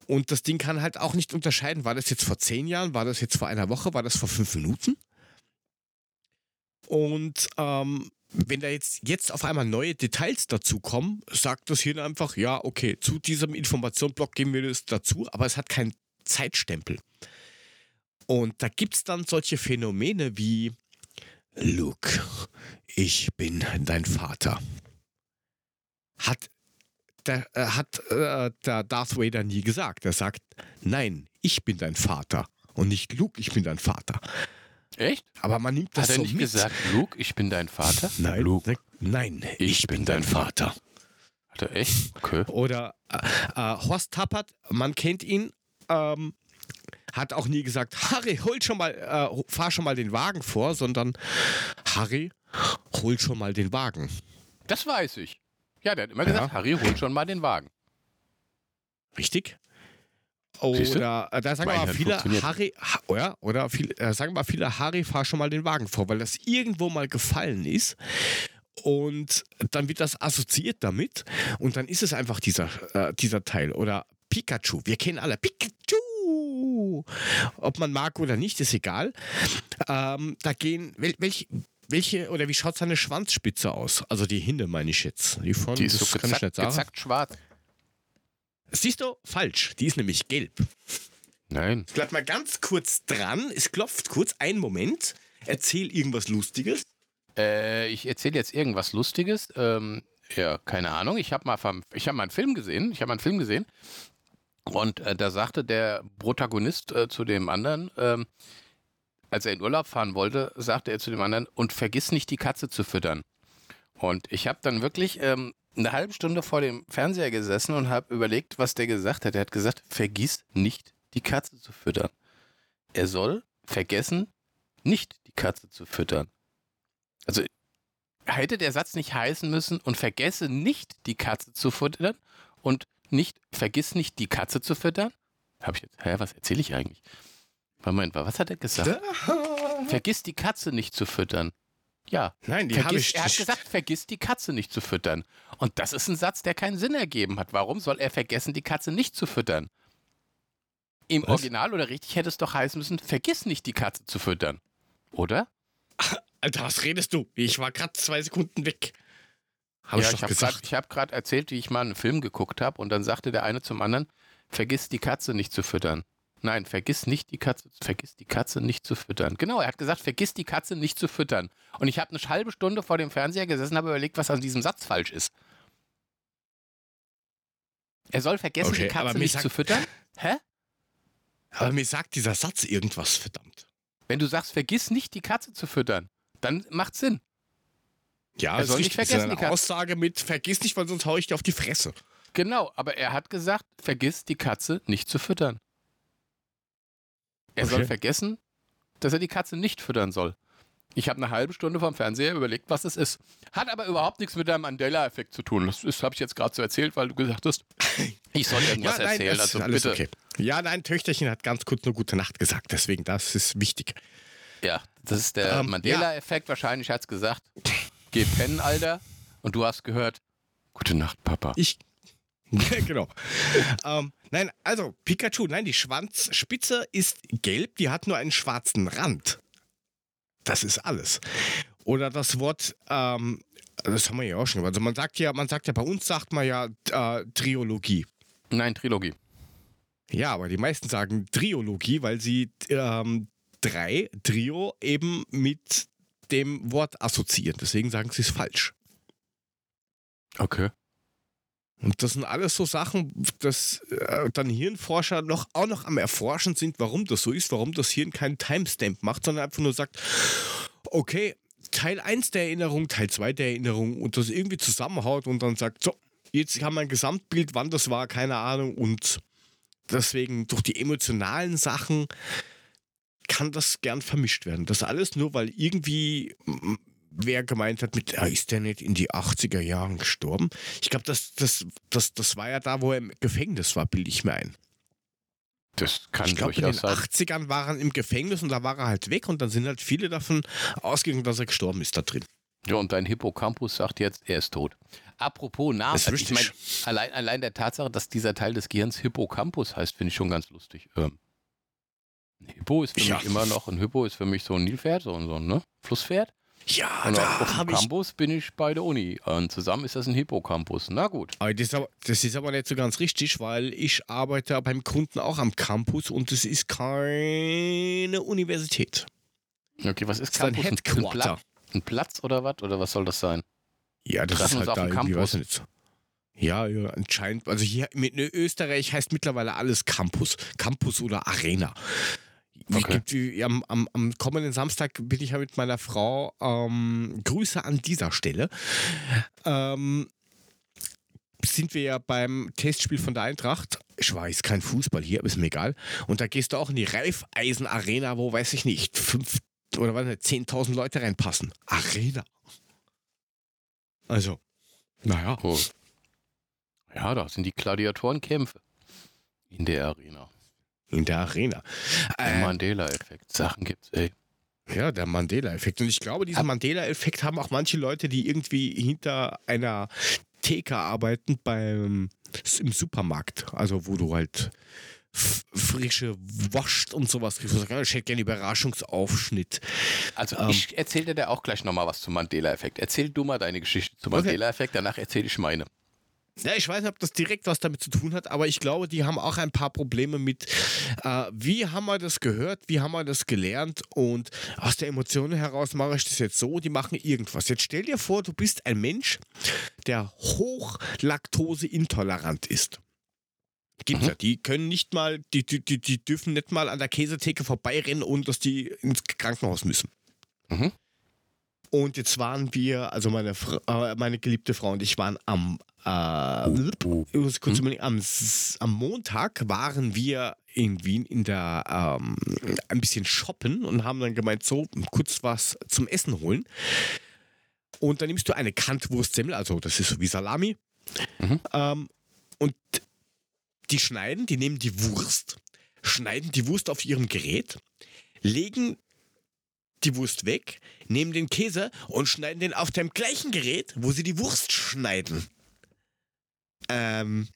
Und das Ding kann halt auch nicht unterscheiden, war das jetzt vor zehn Jahren, war das jetzt vor einer Woche, war das vor fünf Minuten? Und ähm, wenn da jetzt, jetzt auf einmal neue Details dazukommen, sagt das Hirn einfach, ja, okay, zu diesem Informationsblock geben wir das dazu, aber es hat keinen Zeitstempel. Und da gibt es dann solche Phänomene wie, Luke, ich bin dein Vater. Hat der, äh, hat äh, der Darth Vader nie gesagt. Er sagt, nein, ich bin dein Vater. Und nicht Luke, ich bin dein Vater. Echt? Aber man nimmt das Hat er so nicht mit. gesagt, Luke, ich bin dein Vater? Nein, Luke. ne- nein, ich, bin dein Vater. Hat er echt? Okay. Oder äh, äh, Horst Tappert, man kennt ihn, ähm, hat auch nie gesagt, Harry, hol schon mal, äh, fahr schon mal den Wagen vor, sondern Harry, hol schon mal den Wagen. Das weiß ich. Ja, der hat immer gesagt, Ja. Harry, hol schon mal den Wagen. Richtig? Oder äh, da sagen mal viele. Harry, ha, oder, oder viel, äh, sagen wir mal viele Harry, fahr schon mal den Wagen vor, weil das irgendwo mal gefallen ist. Und dann wird das assoziiert damit und dann ist es einfach dieser, äh, dieser Teil. Oder Pikachu, wir kennen alle Pikachu. Ob man mag oder nicht, ist egal. Ähm, da gehen, wel, welche, welche oder wie schaut seine Schwanzspitze aus? Also die Hinde meine ich jetzt. Die, von, Die ist so kann ich gezackt, nicht sagen. gezackt schwarz. Siehst du? Falsch. Die ist nämlich gelb. Nein. Bleib mal ganz kurz dran. Es klopft kurz. Einen Moment. Erzähl irgendwas Lustiges. Äh, ich erzähle jetzt irgendwas Lustiges. Ähm, ja, keine Ahnung. Ich habe mal, ich hab mal einen Film gesehen. Ich habe mal einen Film gesehen. Und äh, da sagte der Protagonist äh, zu dem anderen, ähm, als er in Urlaub fahren wollte, sagte er zu dem anderen, und vergiss nicht die Katze zu füttern. Und ich habe dann wirklich ähm, eine halbe Stunde vor dem Fernseher gesessen und habe überlegt, was der gesagt hat. Er hat gesagt, vergiss nicht, die Katze zu füttern. Er soll vergessen, nicht die Katze zu füttern. Also hätte der Satz nicht heißen müssen und vergesse nicht die Katze zu füttern und nicht vergiss nicht die Katze zu füttern? Habe ich jetzt, hä, was erzähle ich eigentlich? Moment, was hat er gesagt? Vergiss die Katze nicht zu füttern. Ja. Nein, die habe ich. er hat gesagt, vergiss die Katze nicht zu füttern. Und das ist ein Satz, der keinen Sinn ergeben hat. Warum soll er vergessen, die Katze nicht zu füttern? Im Was? Original oder richtig hätte es doch heißen müssen, vergiss nicht, die Katze zu füttern. Oder? Alter, was redest du? Ich war gerade zwei Sekunden weg. Habe ja, ich ich habe gerade erzählt, wie ich mal einen Film geguckt habe und dann sagte der eine zum anderen, vergiss die Katze nicht zu füttern. Nein, vergiss nicht die Katze, vergiss die Katze nicht zu füttern. Genau, er hat gesagt, vergiss die Katze nicht zu füttern. Und ich habe eine halbe Stunde vor dem Fernseher gesessen und habe überlegt, was an diesem Satz falsch ist. Er soll vergessen, Okay, die Katze nicht sagt- zu füttern? Hä? Aber mir sagt dieser Satz irgendwas, verdammt. Wenn du sagst, vergiss nicht, die Katze zu füttern, dann macht Sinn. Ja, Er soll nicht richtig. Das ist vergessen, eine die Katze. Aussage mit vergiss nicht, weil sonst hau ich dir auf die Fresse. Genau, aber er hat gesagt, vergiss die Katze nicht zu füttern. Er soll Okay. vergessen, dass er die Katze nicht füttern soll. Ich habe eine halbe Stunde vom Fernseher überlegt, was es ist. Hat aber überhaupt nichts mit dem Mandela-Effekt zu tun. Das habe ich jetzt gerade so erzählt, weil du gesagt hast, ich soll irgendwas nein, erzählen. das Also alles bitte. okay. Ja, nein, Töchterchen hat ganz kurz nur gute Nacht gesagt, deswegen das ist wichtig. Ja, das ist der Ähm, Mandela-Effekt. Wahrscheinlich hat es gesagt, geh pennen, Alter. Und du hast gehört, gute Nacht, Papa. Ich. genau. ähm, nein, also Pikachu, nein, die Schwanzspitze ist gelb, die hat nur einen schwarzen Rand. Das ist alles. Oder das Wort, ähm, das haben wir ja auch schon. Also man sagt ja, man sagt ja, bei uns sagt man ja äh, Triologie. Nein, Trilogie. Ja, aber die meisten sagen Triologie, weil sie ähm, drei, Trio, eben mit dem Wort assoziieren. Deswegen sagen sie es falsch. Okay. Und das sind alles so Sachen, dass äh, dann Hirnforscher noch, auch noch am Erforschen sind, warum das so ist, warum das Hirn keinen Timestamp macht, sondern einfach nur sagt, okay, Teil 1 der Erinnerung, Teil 2 der Erinnerung und das irgendwie zusammenhaut und dann sagt, so, jetzt haben wir ein Gesamtbild, wann das war, keine Ahnung und deswegen durch die emotionalen Sachen kann das gern vermischt werden. Das alles nur, weil irgendwie wer gemeint hat, mit, ah, ist der nicht in die 80er Jahren gestorben? Ich glaube, das, das, das, das war ja da, wo er im Gefängnis war, bilde ich mir ein. Das kann Ich glaube, in den sein. 80ern war er im Gefängnis und da war er halt weg und dann sind halt viele davon ausgegangen, dass er gestorben ist da drin. Ja, und dein Hippocampus sagt jetzt, er ist tot. Apropos Namen, also ich richtig. allein, allein der Tatsache, dass dieser Teil des Gehirns Hippocampus heißt, finde ich schon ganz lustig. Ähm, ein Hippo ist für Ja. mich immer noch, ein Hippo ist für mich so ein Nilpferd, so ein, so ein ne? Flusspferd. Ja, Und da habe ich. Campus bin ich bei der Uni. Und zusammen ist das ein Hippocampus. Na gut. Aber das, ist aber, das ist aber nicht so ganz richtig, weil ich arbeite beim Kunden auch am Campus und es ist keine Universität. Okay, was ist Es ist ein Campus? Ein, Headquarter. Platz, ein Platz oder was? Oder was soll das sein? Ja, das Treffen ist halt da irgendwie, Campus. weiß ich nicht. Ja, ja, anscheinend. Also hier mit in Österreich heißt mittlerweile alles Campus. Campus oder Arena. Okay. gibt, am, am, am kommenden Samstag bin ich ja mit meiner Frau. Ähm, Grüße an dieser Stelle. Ähm, sind wir ja beim Testspiel von der Eintracht. Ich weiß, kein Fußball hier, aber ist mir egal. Und da gehst du auch in die Raiffeisen Arena, wo, weiß ich nicht, fünf oder was nicht, 10.000 Leute reinpassen. Arena. Also, naja. Oh. Ja, da sind die Gladiatorenkämpfe in der Arena. In der Arena. Der Äh, Mandela-Effekt. Sachen gibt's, ey. ja, der Mandela-Effekt. Und ich glaube, diesen Mandela-Effekt haben auch manche Leute, die irgendwie hinter einer Theke arbeiten beim im Supermarkt. Also wo du halt frische Wurst und sowas kriegst. Ja, Ich hätte gerne Überraschungsaufschnitt. Also Ähm. ich erzähle dir auch gleich nochmal was zum Mandela-Effekt. Erzähl du mal deine Geschichte zum Okay. Mandela-Effekt, danach erzähle ich meine. Ja, ich weiß nicht, ob das direkt was damit zu tun hat, aber ich glaube, die haben auch ein paar Probleme mit, äh, wie haben wir das gehört, wie haben wir das gelernt und aus der Emotion heraus mache ich das jetzt so, die machen irgendwas. Jetzt stell dir vor, du bist ein Mensch, der hochlaktoseintolerant ist. Gibt's Mhm. ja, die können nicht mal, die, die, die, die dürfen nicht mal an der Käsetheke vorbeirennen, ohne dass die ins Krankenhaus müssen. Mhm. Und jetzt waren wir, also meine, äh, meine geliebte Frau und ich waren am, äh, Oh, muss kurz überlegen, am, am Montag waren wir in Wien in der, ähm, ein bisschen shoppen und haben dann gemeint, so, kurz was zum Essen holen. Und dann nimmst du eine Kantwurstsemmel, also das ist so wie Salami. Mhm. Ähm, und die schneiden, die nehmen die Wurst, schneiden die Wurst auf ihrem Gerät, legen die Wurst weg, nehmen den Käse und schneiden den auf dem gleichen Gerät, wo sie die Wurst schneiden. Ähm,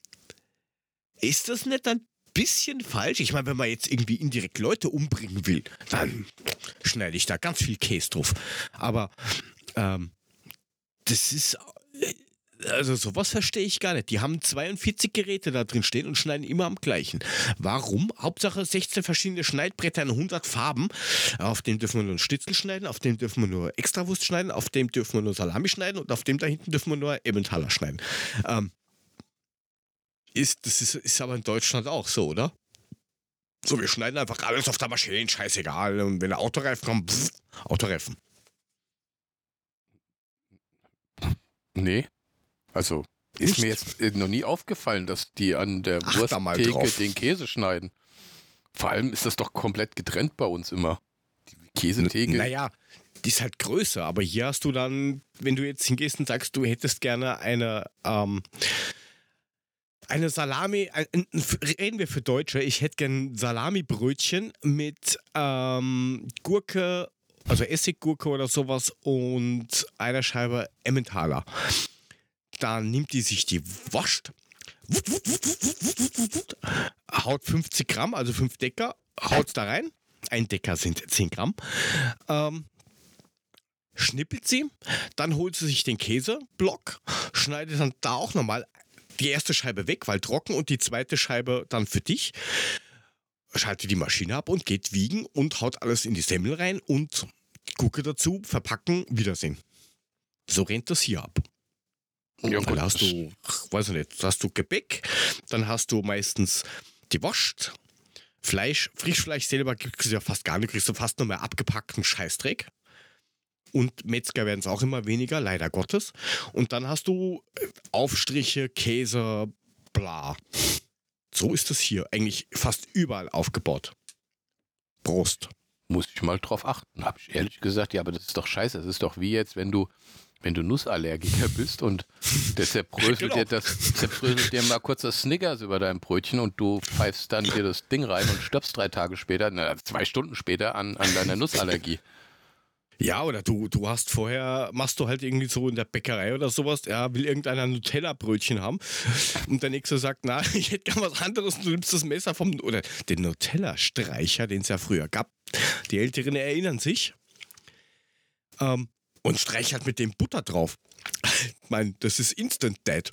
ist das nicht ein bisschen falsch? Ich meine, wenn man jetzt irgendwie indirekt Leute umbringen will, dann schneide ich da ganz viel Käse drauf. Aber ähm, das ist. Also sowas verstehe ich gar nicht. Die haben 42 Geräte da drin stehen und schneiden immer am gleichen. Warum? Hauptsache 16 verschiedene Schneidbretter in 100 Farben. Auf dem dürfen wir nur einen Schnitzel schneiden, auf dem dürfen wir nur Extrawurst schneiden, auf dem dürfen wir nur Salami schneiden und auf dem da hinten dürfen wir nur Emmentaler schneiden. Ähm, ist, das ist, ist aber in Deutschland auch so, oder? So, wir schneiden einfach alles auf der Maschine, scheißegal. Und wenn der Autoreifen kommt, pff, Autoreifen. Nee. Also, ist Nicht? mir jetzt äh, noch nie aufgefallen, dass die an der Ach. Wursttheke den Käse schneiden. Vor allem ist das doch komplett getrennt bei uns immer. Die Käsetheke. Naja, die ist halt größer, aber hier hast du dann, wenn du jetzt hingehst und sagst, du hättest gerne eine, ähm, eine Salami, ein, ein, reden wir für Deutsche, ich hätte gern Salamibrötchen mit ähm, Gurke, also Essiggurke oder sowas und einer Scheibe Emmentaler da nimmt die sich die Wascht, haut 50 Gramm, also 5 Decker, haut da rein. Ein Decker sind 10 Gramm. Ähm, schnippelt sie, dann holt sie sich den Käseblock, schneidet dann da auch nochmal die erste Scheibe weg, weil trocken, und die zweite Scheibe dann für dich. Schaltet die Maschine ab und geht wiegen und haut alles in die Semmel rein und gucke dazu, verpacken, Wiedersehen. So rennt das hier ab. Ja, gut, dann hast du, weiß ich nicht, hast du Gebäck, dann hast du meistens die Wurst, Fleisch, Frischfleisch selber kriegst du ja fast gar nicht, kriegst du fast nur mehr abgepackten Scheißdreck. Und Metzger werden es auch immer weniger, leider Gottes. Und dann hast du äh, Aufstriche, Käse, bla. So ist das hier eigentlich fast überall aufgebaut. Prost. Muss ich mal drauf achten. Habe ich ehrlich gesagt, ja, aber das ist doch scheiße. Das ist doch wie jetzt, wenn du, wenn du Nussallergiker bist und der zerbröselt, Genau. dir das, zerbröselt dir mal kurz das Snickers über dein Brötchen und du pfeifst dann dir das Ding rein und stirbst drei Tage später, na, zwei Stunden später an, an deiner Nussallergie. Ja, oder du, du hast vorher, machst du halt irgendwie so in der Bäckerei oder sowas, ja, will irgendeiner ein Nutella-Brötchen haben und der Nächste sagt, na, ich hätte gern was anderes und du nimmst das Messer vom, oder den Nutella-Streicher, den es ja früher gab. Die Älteren erinnern sich. Ähm, und streich halt mit dem Butter drauf. Ich meine, das ist Instant Dead.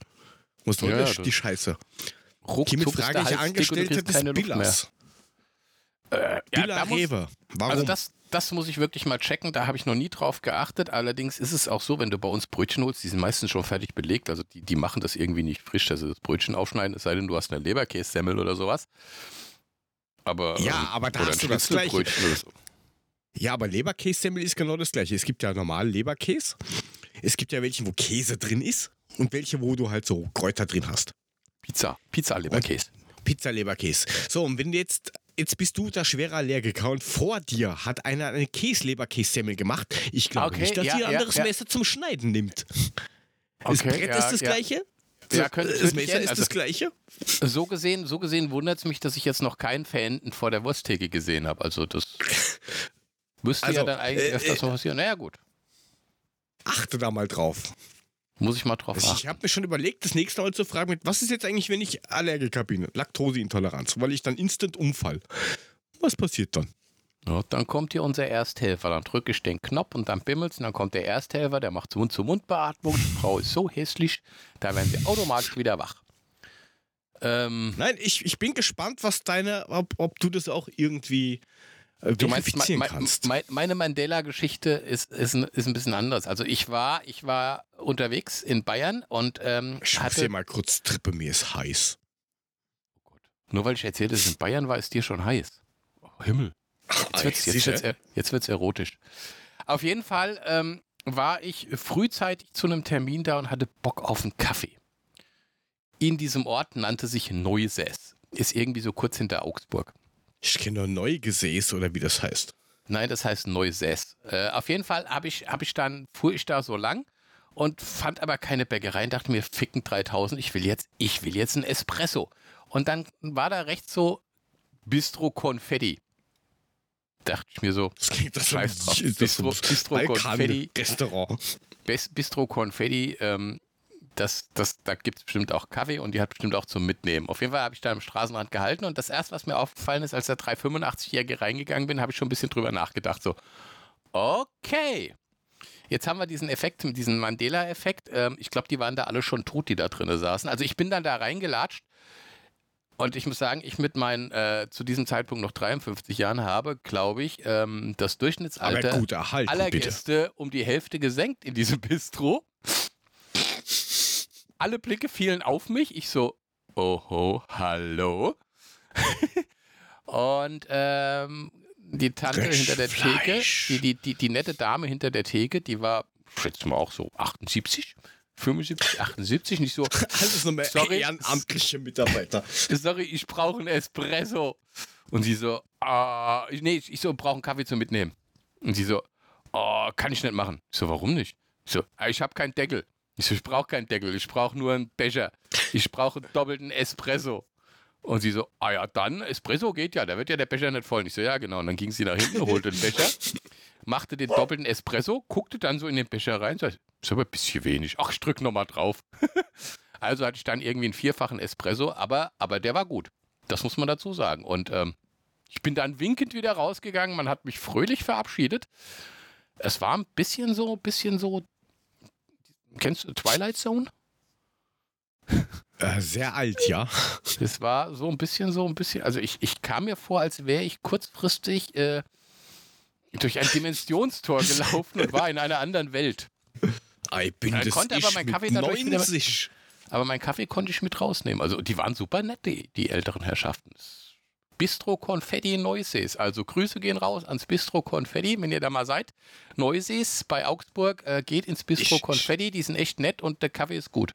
Was soll Ja, das, die Scheiße? Hiermit der frage ich Angestellte des. Billers. Äh, ja, muss, Rewe. Warum? Also das, das muss ich wirklich mal checken, da habe ich noch nie drauf geachtet. Allerdings ist es auch so, wenn du bei uns Brötchen holst, die sind meistens schon fertig belegt. Also die, die machen das irgendwie nicht frisch, also das Brötchen aufschneiden, es sei denn, du hast eine Leberkässemmel oder sowas. Aber, Ja, ähm, aber da hast du das so. Ja, aber Leberkässemmel ist genau das gleiche. Es gibt ja normalen Leberkäse. Es gibt ja welche, wo Käse drin ist und welche, wo du halt so Kräuter drin hast. Pizza, Pizza-Leberkäse. Pizza-Leberkäse. So, und wenn jetzt, jetzt bist du der schwere Allergiker und vor dir hat einer eine Käse-Leberkässemmel gemacht. Ich glaube Okay, nicht, dass ja, sie ein ja, anderes ja. Messer zum Schneiden nimmt. das Okay, Brett ja, ist das ja. gleiche? Ja, das, könnte- das Messer ändern. ist Also- das gleiche? So gesehen, so gesehen wundert es mich, dass ich jetzt noch keinen Verenden vor der Wursttheke gesehen habe. Also das müsste ja Also, dann eigentlich äh, öfters äh, passieren. Naja gut, Achte da mal drauf. muss ich mal drauf achten. ich habe mir schon überlegt, das nächste Mal zu fragen, mit, was ist jetzt eigentlich, wenn ich Allergiker bin? Laktoseintoleranz, weil ich dann instant umfall. Was passiert dann? Ja, dann kommt hier unser Ersthelfer. Dann drücke ich den Knopf und dann bimmelt's und dann kommt der Ersthelfer, der macht Mund-zu-Mund-Beatmung. Die Frau ist so hässlich, da werden sie automatisch wieder wach. Ähm, Nein, ich, ich bin gespannt, was deine, ob, ob du das auch irgendwie du meinst, verifizieren me- kannst. me- meine Mandela-Geschichte ist, ist, ein- ist ein bisschen anders. Also ich war, ich war unterwegs in Bayern und ähm, hatte, dir mal kurz Trippe, mir ist heiß. nur weil ich erzählt, dass in Bayern war, ist dir schon heiß. Oh, Himmel. Jetzt wird's, jetzt, wird's, jetzt wird's erotisch. Auf jeden Fall ähm, war ich frühzeitig zu einem Termin da und hatte Bock auf einen Kaffee. In diesem Ort nannte sich Neusäß. Ist irgendwie so kurz hinter Augsburg. Ich kenne nur Neugesäß oder wie das heißt. Nein, das heißt Neusäß. Äh, auf jeden Fall habe ich, hab ich dann, fuhr ich da so lang und fand aber keine Bäckerei und dachte mir, ficken 3000, ich will jetzt, ich will jetzt ein Espresso. Und dann war da rechts so Bistro Confetti. Dachte ich mir so, Das klingt das Scheiß drauf. Bistro, Bistro Confetti. Restaurant. Bistro Confetti, ähm, das, das, da gibt es bestimmt auch Kaffee und die hat bestimmt auch zum Mitnehmen. Auf jeden Fall habe ich da am Straßenrand gehalten und das erste, was mir aufgefallen ist, als der 385-Jährige reingegangen bin, habe ich schon ein bisschen drüber nachgedacht. So, okay. Jetzt haben wir diesen Effekt, diesen Mandela-Effekt. Ähm, ich glaube, die waren da alle schon tot, die da drinnen saßen. Also ich bin dann da reingelatscht und ich muss sagen, ich mit meinen äh, zu diesem Zeitpunkt noch 53 Jahren habe, glaube ich, ähm, das Durchschnittsalter erhalten, aller bitte. Gäste um die Hälfte gesenkt in diesem Bistro. Alle Blicke fielen auf mich. Ich so, oho, hallo. Und ähm, die Tante Frisch hinter der Theke, Fleisch. die, die, die, die nette Dame hinter der Theke, die war, schätze mal auch so 78, 75, 78, nicht so, Alles nochmal Sorry. ehrenamtliche Mitarbeiter. sorry, ich brauche einen Espresso. Und sie so, ah, nee, ich so, brauche einen Kaffee zum Mitnehmen. Und sie so, oh, kann ich nicht machen. Ich so, warum nicht? Ich so, ah, ich habe keinen Deckel. Ich so, ich brauche keinen Deckel, ich brauche nur einen Becher. Ich brauche einen doppelten Espresso. Und sie so, ah ja, dann, Espresso geht ja, da wird ja der Becher nicht voll. Und ich so, ja, genau. Und dann ging sie nach hinten, holte den Becher, machte den doppelten Espresso, guckte dann so in den Becher rein, sagte, ist aber ein bisschen wenig. Ach, ich drück nochmal drauf. also hatte ich dann irgendwie einen vierfachen Espresso, aber, aber der war gut. Das muss man dazu sagen. Und ähm, ich bin dann winkend wieder rausgegangen. Man hat mich fröhlich verabschiedet. Es war ein bisschen so, bisschen so. Kennst du Twilight Zone? Äh, sehr alt, ja. Es war so ein bisschen, so ein bisschen. Also ich, ich kam mir vor, als wäre ich kurzfristig äh, durch ein Dimensionstor gelaufen und war in einer anderen Welt. Ich bin Er das konnte aber ich meinen mit Kaffee wieder- 90. Aber meinen Kaffee konnte ich mit rausnehmen. Also die waren super nett, die, die älteren Herrschaften. Bistro Confetti Neusees. Also Grüße gehen raus ans Bistro Confetti, wenn ihr da mal seid. Neusees bei Augsburg, äh, geht ins Bistro Ich- Confetti, die sind echt nett und der Kaffee ist gut.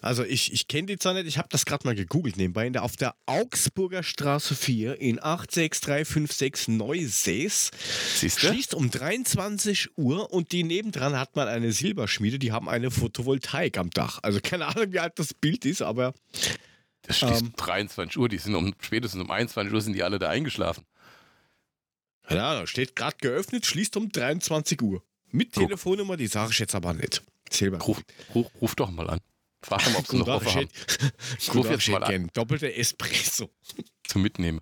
Also ich, ich kenne die zwar nicht, ich habe das gerade mal gegoogelt nebenbei. In der, auf der Augsburger Straße 4 in 86356 Neusees Siehst du? schließt um 23 Uhr und die nebendran hat man eine Silberschmiede, die haben eine Photovoltaik am Dach. Also keine Ahnung, wie alt das Bild ist, aber Das schließt Ähm. um 23 Uhr, die sind um spätestens um 21 Uhr sind die alle da eingeschlafen. ja, da steht gerade geöffnet, schließt um 23 Uhr. Mit Guck. Telefonnummer, die sage ich jetzt aber nicht. Silber. Ruf, ruf, ruf doch mal an. Frag mal, ob sie noch offen haben. Gut, Ruf jetzt mal an. gern. Doppelter Espresso. Zum Mitnehmen.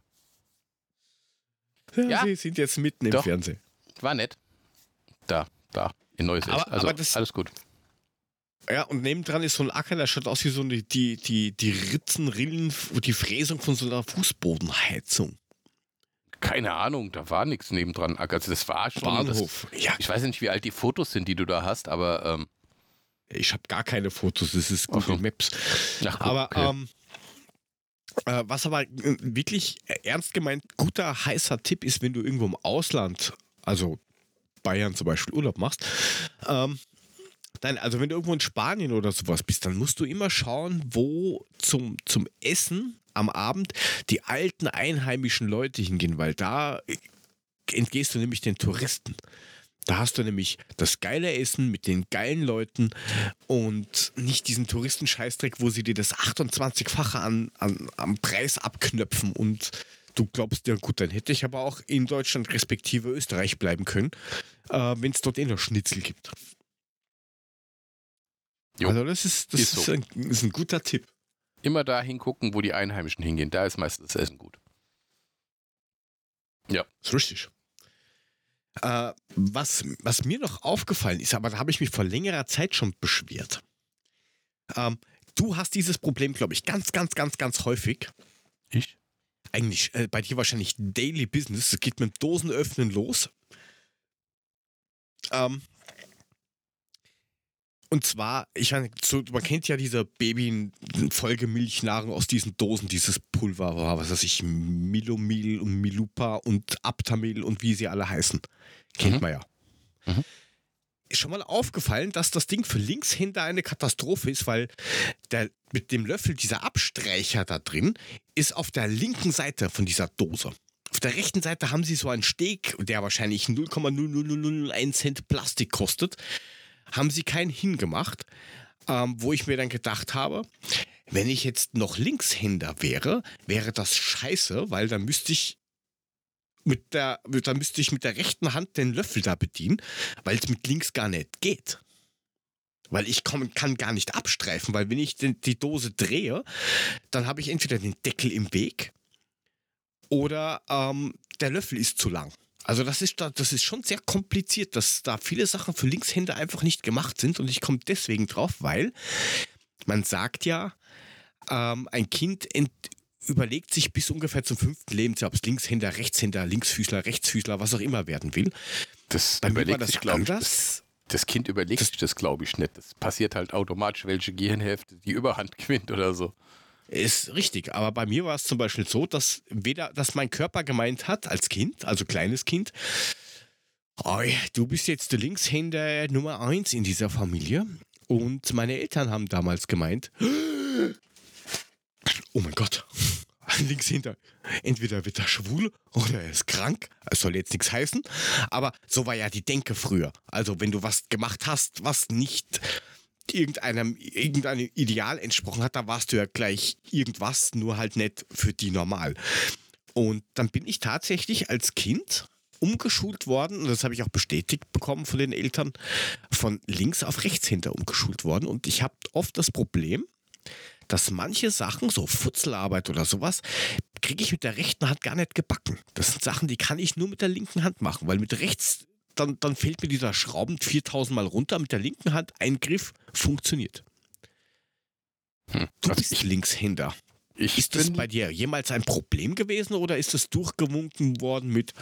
Ja, Ja. Sie sind jetzt mitten im Doch. Fernsehen. War nett. Da, da, in Neusees. Aber- also aber das- alles gut. Ja, und nebendran ist so ein Acker, der schaut aus wie so eine, die, die, die Ritzen, Rillen, die Fräsung von so einer Fußbodenheizung. Keine Ahnung, da war nichts nebendran. Also das war schon. Das, Bahnhof. Ja, ich weiß nicht, wie alt die Fotos sind, die du da hast, aber ähm, ich habe gar keine Fotos, das ist Google so. Maps. ach, guck, Aber okay. ähm, äh, was aber äh, wirklich ernst gemeint guter, heißer Tipp ist, wenn du irgendwo im Ausland, also Bayern zum Beispiel, Urlaub machst, ähm, Nein, also wenn du irgendwo in Spanien oder sowas bist, dann musst du immer schauen, wo zum, zum Essen am Abend die alten einheimischen Leute hingehen, weil da entgehst du nämlich den Touristen. Da hast du nämlich das geile Essen mit den geilen Leuten und nicht diesen Touristenscheißdreck, wo sie dir das 28-fache an, an, am Preis abknöpfen und du glaubst, ja gut, dann hätte ich aber auch in Deutschland respektive Österreich bleiben können, äh, wenn es dort eh noch Schnitzel gibt. Jo. Also das ist, das Ist ist, so. ein, ist ein guter Tipp. immer da hingucken, wo die Einheimischen hingehen. Da ist meistens das Essen gut. Das ist richtig. Äh, was, was mir noch aufgefallen ist, aber da habe ich mich vor längerer Zeit schon beschwert. Ähm, du hast dieses Problem, glaube ich, ganz, ganz, ganz, ganz häufig. Ich? Eigentlich äh, bei dir wahrscheinlich Daily Business. Es geht mit dem Dosenöffnen los. Ähm, und zwar, ich meine, so, man kennt ja diese Baby-Folgemilchnahrung aus diesen Dosen, dieses Pulver, was weiß ich, Milomil und Milupa und Aptamil und wie sie alle heißen. Kennt Mhm. man ja. Mhm. schon mal aufgefallen, dass das Ding für Linkshänder eine Katastrophe ist, weil der, mit dem Löffel dieser Abstreicher da drin ist auf der linken Seite von dieser Dose. Auf der rechten Seite haben sie so einen Steg, der wahrscheinlich 0,00001 Cent Plastik kostet. Haben sie keinen hingemacht, ähm, wo ich mir dann gedacht habe, wenn ich jetzt noch Linkshänder wäre, wäre das scheiße, weil dann müsste ich mit der, dann müsste ich mit der rechten Hand den Löffel da bedienen, weil es mit links gar nicht geht. Weil ich komm, kann gar nicht abstreifen, weil wenn ich den, die Dose drehe, dann habe ich entweder den Deckel im Weg oder ähm, der Löffel ist zu lang. Also das ist, das ist schon sehr kompliziert, dass da viele Sachen für Linkshänder einfach nicht gemacht sind und ich komme deswegen drauf, weil man sagt ja, ähm, ein Kind überlegt sich bis ungefähr zum fünften Lebensjahr, ob es Linkshänder, Rechtshänder, Linksfüßler, Rechtsfüßler, was auch immer werden will. Das Bei überlegt das sich, glaube ich, das, das Kind überlegt sich das, glaube ich, nicht. Das passiert halt automatisch, welche Gehirnhälfte die Überhand gewinnt oder so. Ist richtig, aber bei mir war es zum Beispiel so, dass weder, dass mein Körper gemeint hat als Kind, also kleines Kind, oh, du bist jetzt der Linkshänder Nummer eins in dieser Familie. Und meine Eltern haben damals gemeint, oh mein Gott, links hinter. Entweder wird er schwul oder er ist krank. Es soll jetzt nichts heißen. Aber so war ja die Denke früher. Also wenn du was gemacht hast, was nicht irgendeinem, irgendeinem Ideal entsprochen hat, da warst du ja gleich irgendwas, nur halt nicht für die normal. Und dann bin ich tatsächlich als Kind umgeschult worden, und das habe ich auch bestätigt bekommen von den Eltern, von links auf rechts hinter umgeschult worden. Und ich habe oft das Problem, dass manche Sachen, so Futzelarbeit oder sowas, kriege ich mit der rechten Hand gar nicht gebacken. Das sind Sachen, die kann ich nur mit der linken Hand machen, weil mit rechts, dann, dann fällt mir dieser Schrauben 4000 Mal runter. Mit der linken Hand ein Griff funktioniert. Hm, du bist ich, Linkshänder. Ich ist das bei dir jemals ein Problem gewesen oder ist es durchgewunken worden mit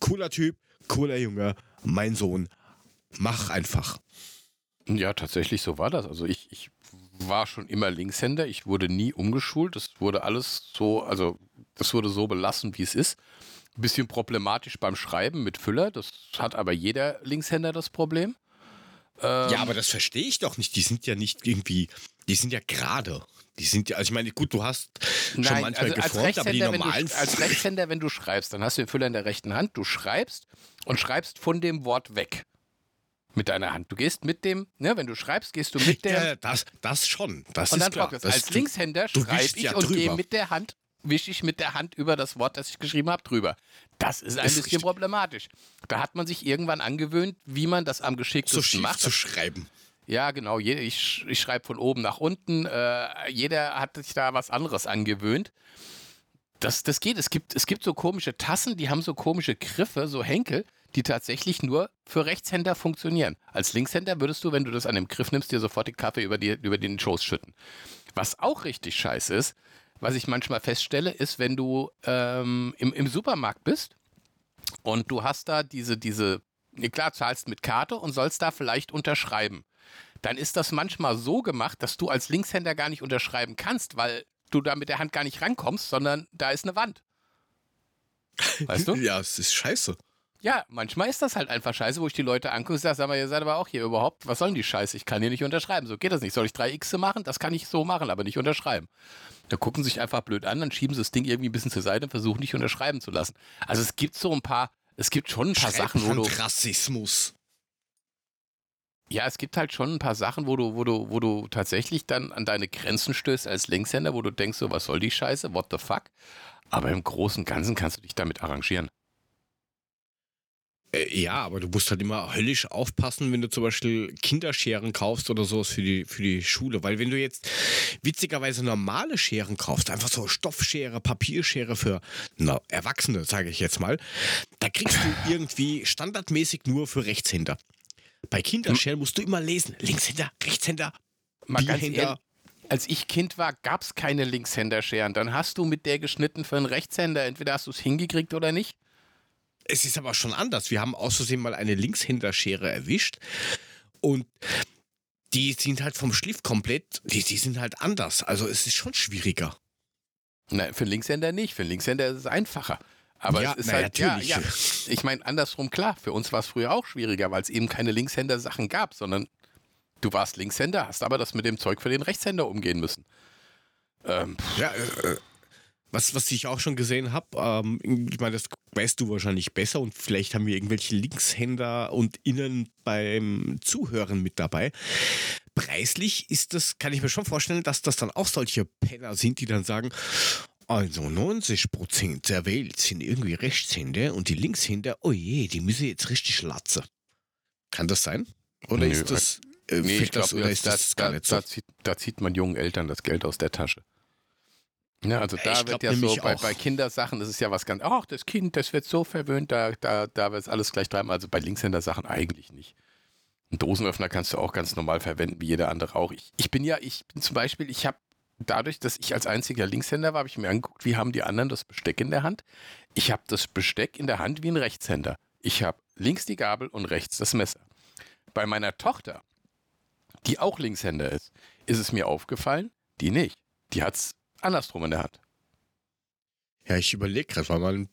cooler Typ, cooler Junge, mein Sohn, mach einfach? Ja, tatsächlich so war das. Also ich, ich war schon immer Linkshänder. Ich wurde nie umgeschult. Das wurde alles so, also das wurde so belassen, wie es ist. Bisschen problematisch beim Schreiben mit Füller. Das hat aber jeder Linkshänder das Problem. Ähm, ja, aber das verstehe ich doch nicht. Die sind ja nicht irgendwie, die sind ja gerade. Die sind ja, also ich meine, gut, du hast schon Nein, manchmal also geformt, aber die normalen. Du, als Rechtshänder, wenn du schreibst, dann hast du den Füller in der rechten Hand, du schreibst und schreibst von dem Wort weg mit deiner Hand. Du gehst mit dem, ne, wenn du schreibst, gehst du mit der. Ja, das, das schon. Das und dann ist klar. Das, als Linkshänder schreibe ich ja und gehe mit der Hand, wische ich mit der Hand über das Wort, das ich geschrieben habe, drüber. Das ist ein ist bisschen richtig. problematisch. Da hat man sich irgendwann angewöhnt, wie man das am geschicktesten so macht. zu schreiben. Ja, genau. Ich, ich schreibe von oben nach unten. Äh, jeder hat sich da was anderes angewöhnt. Das, das geht. Es gibt, es gibt so komische Tassen, die haben so komische Griffe, so Henkel die tatsächlich nur für Rechtshänder funktionieren. Als Linkshänder würdest du, wenn du das an dem Griff nimmst, dir sofort den Kaffee über, die, über den Schoß schütten. Was auch richtig scheiße ist, was ich manchmal feststelle, ist, wenn du ähm, im, im Supermarkt bist und du hast da diese, diese, klar, zahlst mit Karte und sollst da vielleicht unterschreiben. Dann ist das manchmal so gemacht, dass du als Linkshänder gar nicht unterschreiben kannst, weil du da mit der Hand gar nicht rankommst, sondern da ist eine Wand. Weißt du? ja, es ist scheiße. Ja, manchmal ist das halt einfach scheiße, wo ich die Leute angucke und sage, sag mal, ihr seid aber auch hier überhaupt, was sollen die Scheiße? Ich kann hier nicht unterschreiben. So geht das nicht. Soll ich drei X machen? Das kann ich so machen, aber nicht unterschreiben. Da gucken sich einfach blöd an, dann schieben sie das Ding irgendwie ein bisschen zur Seite und versuchen nicht unterschreiben zu lassen. Also es gibt so ein paar, es gibt schon ein paar Sachen, wo du. Rassismus. Ja, es gibt halt schon ein paar Sachen, wo du, wo du, wo du tatsächlich dann an deine Grenzen stößt als Linkshänder, wo du denkst, so, was soll die Scheiße? What the fuck? Aber im Großen und Ganzen kannst du dich damit arrangieren. Äh, ja, aber du musst halt immer höllisch aufpassen, wenn du zum Beispiel Kinderscheren kaufst oder sowas für die, für die Schule. Weil wenn du jetzt witzigerweise normale Scheren kaufst, einfach so Stoffschere, Papierschere für na, Erwachsene, sage ich jetzt mal, da kriegst du irgendwie standardmäßig nur für Rechtshänder. Bei Kinderscheren musst du immer lesen. Linkshänder, Rechtshänder, Mal Bierhänder. als ich Kind war, gab es keine Linkshänderscheren. Dann hast du mit der geschnitten für einen Rechtshänder. Entweder hast du es hingekriegt oder nicht. Es ist aber schon anders. Wir haben aus Versehen mal eine Linkshänderschere erwischt und die sind halt vom Schliff komplett, die, die sind halt anders. Also es ist schon schwieriger. Nein, für Linkshänder nicht. Für Linkshänder ist es einfacher. Aber Ja, es ist halt, ja, natürlich. ja. Ich meine, andersrum klar, für uns war es früher auch schwieriger, weil es eben keine Linkshänder-Sachen gab, sondern du warst Linkshänder, hast aber das mit dem Zeug für den Rechtshänder umgehen müssen. Ähm, Ja, äh, was, was ich auch schon gesehen habe, ähm, ich meine, das weißt du wahrscheinlich besser und vielleicht haben wir irgendwelche Linkshänder und Innen beim Zuhören mit dabei. Preislich ist das, kann ich mir schon vorstellen, dass das dann auch solche Penner sind, die dann sagen, also 90% der Welt sind irgendwie Rechtshänder und die Linkshänder, oh je, die müssen jetzt richtig latzen. Kann das sein? Oder Nö, ist das, äh, nee, ich das, glaube, oder da, ist das gar da, nicht so? da, zieht, da zieht man jungen Eltern das Geld aus der Tasche. Ja, also Ja, da ich wird ja so, bei, bei Kindersachen ist es ja was ganz, ach, das Kind, das wird so verwöhnt, da, da, da wird es alles gleich treiben. Also bei Linkshänder-Sachen eigentlich nicht. Einen Dosenöffner kannst du auch ganz normal verwenden, wie jeder andere auch. Ich, ich bin ja, ich bin zum Beispiel, ich habe dadurch, dass ich als einziger Linkshänder war, habe ich mir angeguckt, wie haben die anderen das Besteck in der Hand. Ich habe das Besteck in der Hand wie ein Rechtshänder. Ich habe links die Gabel und rechts das Messer. Bei meiner Tochter, die auch Linkshänder ist, ist es mir aufgefallen, die nicht. Die hat es andersrum in der Hand. Ja, ich überlege gerade, weil mein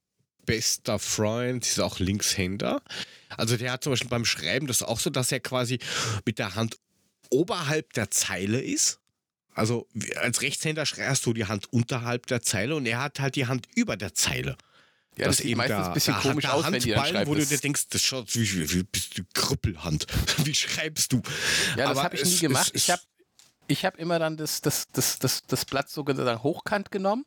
bester Freund ist auch Linkshänder. Also der hat zum Beispiel beim Schreiben das auch so, dass er quasi mit der Hand oberhalb der Zeile ist. Also als Rechtshänder schreibst du die Hand unterhalb der Zeile und er hat halt die Hand über der Zeile. Ja, das, sieht meistens ein bisschen der- komisch aus, wenn die dann Handballen, schreibt. wo du Das- dir denkst, das schaut wie, wie, wie bist du Krüppelhand. Wie schreibst du? Ja, das habe ich es- nie gemacht. es- ich habe ich hab immer dann das, das, das, das, das Blatt sozusagen hochkant genommen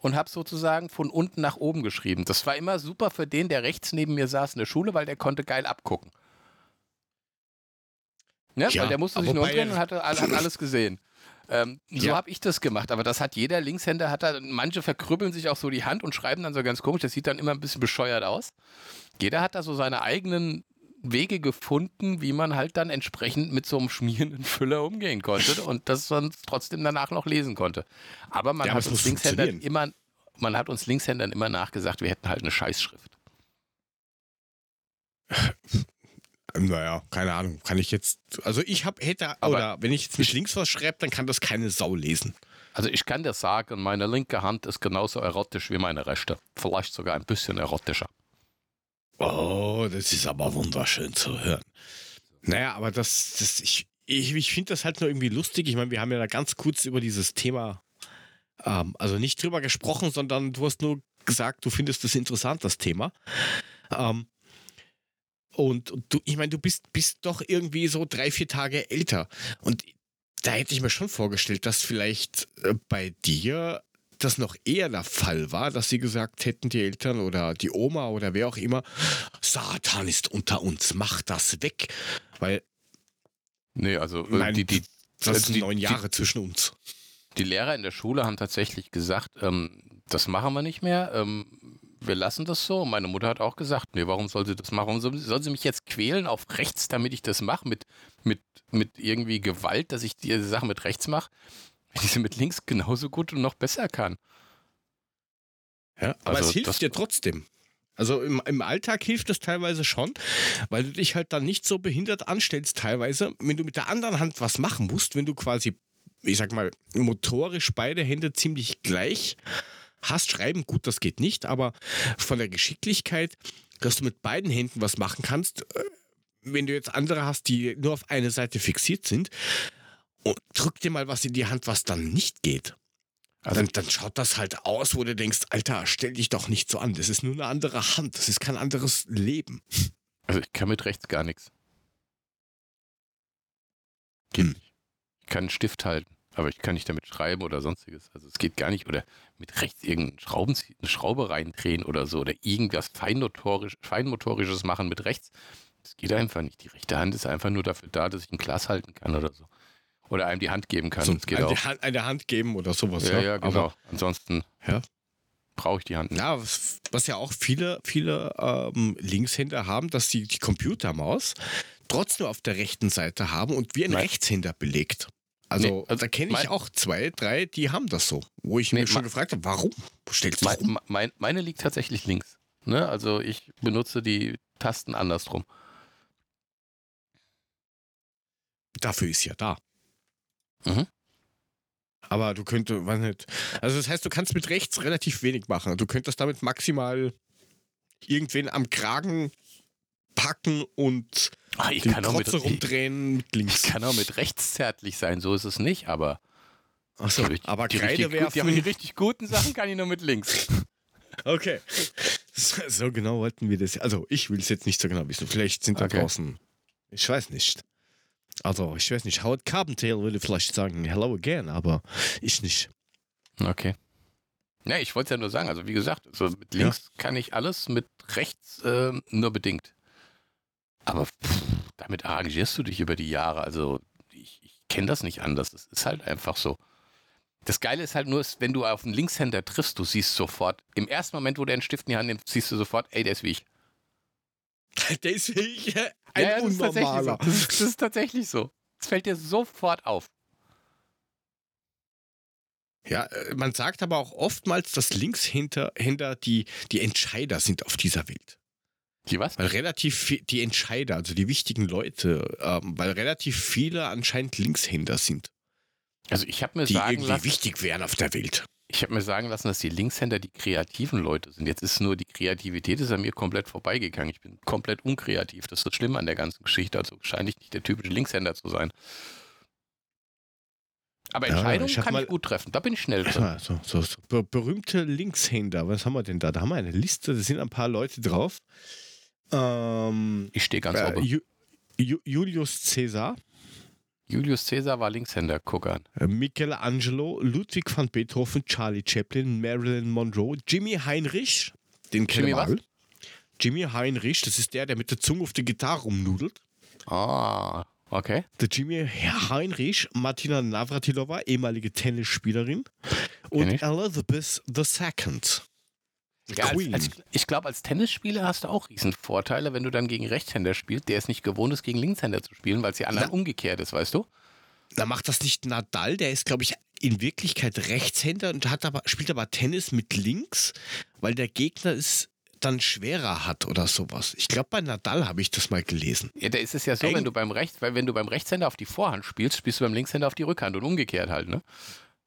und habe sozusagen von unten nach oben geschrieben. Das war immer super für den, der rechts neben mir saß in der Schule, weil der konnte geil abgucken. Ja, Ja, weil der musste sich nur umdrehen und hatte, hat alles gesehen. Ähm, so Ja. habe ich das gemacht, aber das hat jeder Linkshänder, hat da, manche verkrüppeln sich auch so die Hand und schreiben dann so ganz komisch, das sieht dann immer ein bisschen bescheuert aus. Jeder hat da so seine eigenen Wege gefunden, wie man halt dann entsprechend mit so einem schmierenden Füller umgehen konnte und das sonst trotzdem danach noch lesen konnte. Aber man Ja, hat uns Linkshändern immer, man hat uns Linkshändern immer nachgesagt, wir hätten halt eine Scheißschrift. Naja, keine Ahnung. Kann ich jetzt. Also ich habe hätte Aber oder wenn ich jetzt mit links was schreibe, dann kann das keine Sau lesen. Also ich kann dir sagen, meine linke Hand ist genauso erotisch wie meine rechte. Vielleicht sogar ein bisschen erotischer. Oh, das ist aber wunderschön zu hören. Naja, aber das, das ich, ich, ich finde das halt nur irgendwie lustig. Ich meine, wir haben ja da ganz kurz über dieses Thema, ähm, also nicht drüber gesprochen, sondern du hast nur gesagt, du findest das interessant, das Thema. Ähm, und, und du, ich meine, du bist, bist doch irgendwie so drei, vier Tage älter. Und da hätte ich mir schon vorgestellt, dass vielleicht äh, bei dir das noch eher der Fall war, dass sie gesagt hätten, die Eltern oder die Oma oder wer auch immer, Satan ist unter uns, mach das weg. Weil Nee, also äh, Nein, die, die, das Also sind die- neun die- Jahre zwischen uns. die Lehrer in der Schule haben tatsächlich gesagt, ähm, das machen wir nicht mehr, ähm, wir lassen das so. Meine Mutter hat auch gesagt, nee, warum soll sie das machen? Warum soll, soll sie mich jetzt quälen auf rechts, damit ich das mache, mit, mit, mit irgendwie Gewalt, dass ich die Sache mit rechts mache, wenn ich sie mit links genauso gut und noch besser kann. Ja, aber Also es hilft das- dir trotzdem. Also im, im Alltag hilft es teilweise schon, weil du dich halt dann nicht so behindert anstellst teilweise, wenn du mit der anderen Hand was machen musst, wenn du quasi, ich sag mal, motorisch beide Hände ziemlich gleich hast, schreiben, gut, das geht nicht, aber von der Geschicklichkeit, dass du mit beiden Händen was machen kannst, äh, wenn du jetzt andere hast, die nur auf eine Seite fixiert sind, und drück dir mal was in die Hand, was dann nicht geht. Also- dann, dann schaut das halt aus, wo du denkst, Alter, stell dich doch nicht so an. Das ist nur eine andere Hand. Das ist kein anderes Leben. Also ich kann mit rechts gar nichts. Geht Hm. nicht. Ich kann einen Stift halten, aber ich kann nicht damit schreiben oder sonstiges. Also es geht gar nicht. Oder mit rechts irgendeine Schrauben, eine Schraube reindrehen oder so. Oder irgendwas feinmotorisch, feinmotorisches machen mit rechts. Das geht einfach nicht. Die rechte Hand ist einfach nur dafür da, dass ich ein Glas halten kann oder so. Oder einem die Hand geben kann. So, geht eine, auch. Hand, eine Hand geben oder sowas. Ja, ja, genau. Aber, Ansonsten Ja. brauche ich die Hand nicht. ja, was, was ja auch viele, viele ähm, Linkshänder haben, dass sie die Computermaus trotzdem auf der rechten Seite haben und wie ein Nein. Rechtshänder belegt. Also, Nee, also da kenne ich mein- auch zwei, drei, die haben das so. Wo ich Nee, mir schon gefragt habe, warum? Stellst du Mein, mein, meine liegt tatsächlich links. Ne? Also ich benutze die Tasten andersrum. Dafür ist ja da. Mhm. Aber du könntest, weiß nicht. Also das heißt, du kannst mit rechts relativ wenig machen. Du könntest damit maximal irgendwen am Kragen packen und Ah, ich, den kann auch mit, ich, rumdrehen mit ich links. kann auch mit rechts zärtlich sein, so ist es nicht, aber Achso, aber die, Kreide richtig, gut, die, aber die werfen. richtig guten Sachen kann ich nur mit links. Okay. So, so genau wollten wir das. Also, ich will es jetzt nicht so genau wissen. Vielleicht sind da Okay. draußen. Ich weiß nicht. Also, ich weiß nicht. Howard Carpentail würde vielleicht sagen, hello again, aber ich nicht. Okay. Ja, ich wollte es ja nur sagen, also wie gesagt, so mit Ja. links kann ich alles, mit rechts ähm, nur bedingt. Aber pff, damit arrangierst du dich über die Jahre. Also ich, ich kenne das nicht anders. Das ist halt einfach so. Das Geile ist halt nur, wenn du auf einen Linkshänder triffst, du siehst sofort, im ersten Moment, wo der einen Stift in die Hand nimmt, siehst du sofort, ey, der ist wie ich. Der ist wie ich, ein ja, ja, das ist tatsächlich so. Unnormaler. Das ist, das ist tatsächlich so. Es fällt dir sofort auf. Ja, äh, man sagt aber auch oftmals, dass Linkshänder Händer die, die Entscheider sind auf dieser Welt. Die was? Weil relativ die Entscheider, also die wichtigen Leute, ähm, weil relativ viele anscheinend Linkshänder sind, Also ich habe mir die sagen irgendwie lassen, wichtig wären auf der Welt. Ich habe mir sagen lassen, dass die Linkshänder die kreativen Leute sind. Jetzt ist nur die Kreativität ist an mir komplett vorbeigegangen. Ich bin komplett unkreativ. Das ist das Schlimme an der ganzen Geschichte. Also scheine ich nicht der typische Linkshänder zu sein. Aber Ja, Entscheidungen ich hab kann mal- ich gut treffen. Da bin ich schnell drin. Ja, so, so, so. Ber berühmte Linkshänder, was haben wir denn da? Da haben wir eine Liste, da sind ein paar Leute drauf. Ähm, Ich stehe ganz äh, Ju Julius Caesar, Julius Caesar war Linkshänder. Guck an. äh, Michelangelo, Ludwig van Beethoven, Charlie Chaplin, Marilyn Monroe, Jimi Heinrich, den kennen wir alle. Jimi Heinrich, das ist der, der mit der Zunge auf der Gitarre rumnudelt. Ah, okay. Der Jimi Heinrich, Martina Navratilova, ehemalige Tennisspielerin und. Elizabeth II. Ja, als, als, ich glaube, als Tennisspieler hast du auch riesen Vorteile, wenn du dann gegen Rechtshänder spielst, der es nicht gewohnt ist, gegen Linkshänder zu spielen, weil es ja anderen Na. umgekehrt ist, weißt du? Da macht das nicht Nadal, der ist, glaube ich, in Wirklichkeit Rechtshänder und hat aber, spielt aber Tennis mit links, weil der Gegner es dann schwerer hat oder sowas. Ich glaube, bei Nadal habe ich das mal gelesen. Ja, da ist es ja so, Eng. wenn du beim Rechts, weil wenn du beim Rechtshänder auf die Vorhand spielst, spielst du beim Linkshänder auf die Rückhand und umgekehrt halt, ne?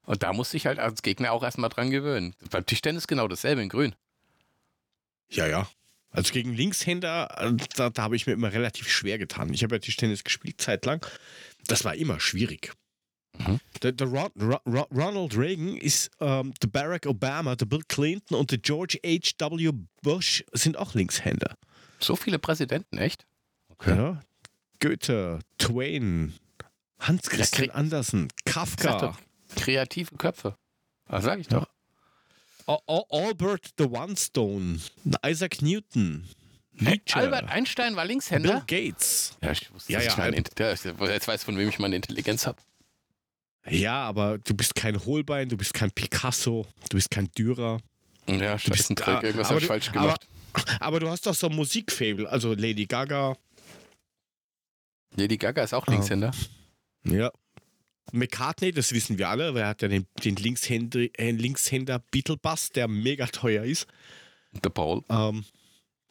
Und da musst du dich halt als Gegner auch erstmal dran gewöhnen. Beim Tischtennis genau dasselbe in Grün. Ja, ja. Also gegen Linkshänder, äh, da, da habe ich mir immer relativ schwer getan. Ich habe ja Tischtennis gespielt, zeitlang. Das war immer schwierig. Mhm. Der, der Ron, Ron, Ron- Ronald Reagan ist, ähm, der Barack Obama, der Bill Clinton und der George H.W. Bush sind auch Linkshänder. So viele Präsidenten, echt? Ja. Goethe, Twain, Hans Christian Andersen, Kafka, doch, kreative Köpfe. Was sag ich doch? Al- Al- Albert the One Stone, Isaac Newton, Nietzsche, Albert Einstein war Bill Linkshänder? Gates. Ja, ich wusste, Ja, ja, ich meine, jetzt weiß von wem ich meine Intelligenz habe. Ja, aber du bist kein Holbein, du bist kein Picasso, du bist kein Dürer. Ja, bist- scheiß ein Trick, irgendwas aber hab ich du- falsch aber- gemacht. Aber du hast doch so ein Musikfable, also Lady Gaga. Lady Gaga ist auch. Linkshänder. Ja. McCartney, das wissen wir alle, weil er hat ja den, den Linkshänder, äh, Linkshänder Beatle Bass, der mega teuer ist. The Paul. Ähm,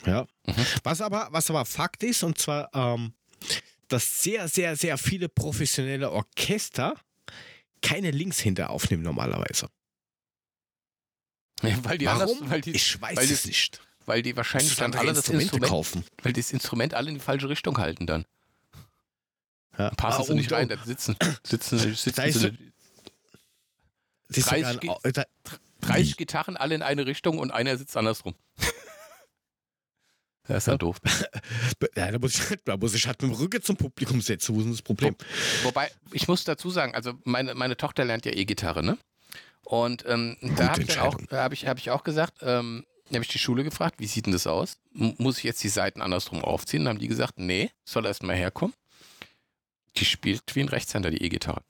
ja. Mhm. Was, aber, was aber Fakt ist, und zwar, ähm, dass sehr, sehr, sehr viele professionelle Orchester keine Linkshänder aufnehmen normalerweise. Weil die Warum? anders, weil die, ich weiß weil die- es nicht. weil die wahrscheinlich dann alle das Instrument, kaufen. weil die das Instrument alle in die falsche Richtung halten dann. Ja. Passen Ah, sie nicht rein, da sitzen, sitzen, sitzen Da ist sie, Das ist sogar 30 ein, geht- Au- da, 30 Gitarren alle in eine Richtung und einer sitzt andersrum. Das ist ja Ja. doof. ja, da, muss ich, da muss ich halt mit dem Rücken zum Publikum setzen. Wo ist denn das Problem? Wobei, ich muss dazu sagen, also meine, meine Tochter lernt ja E-Gitarre, ne? Und ähm, da habe ich, auch- hab ich, hab ich auch gesagt, ähm, habe ich die Schule gefragt, wie sieht denn das aus? M muss ich jetzt die Seiten andersrum aufziehen? Dann haben die gesagt, nee, soll erst mal herkommen. Die spielt wie ein Rechtshänder die E-Gitarre.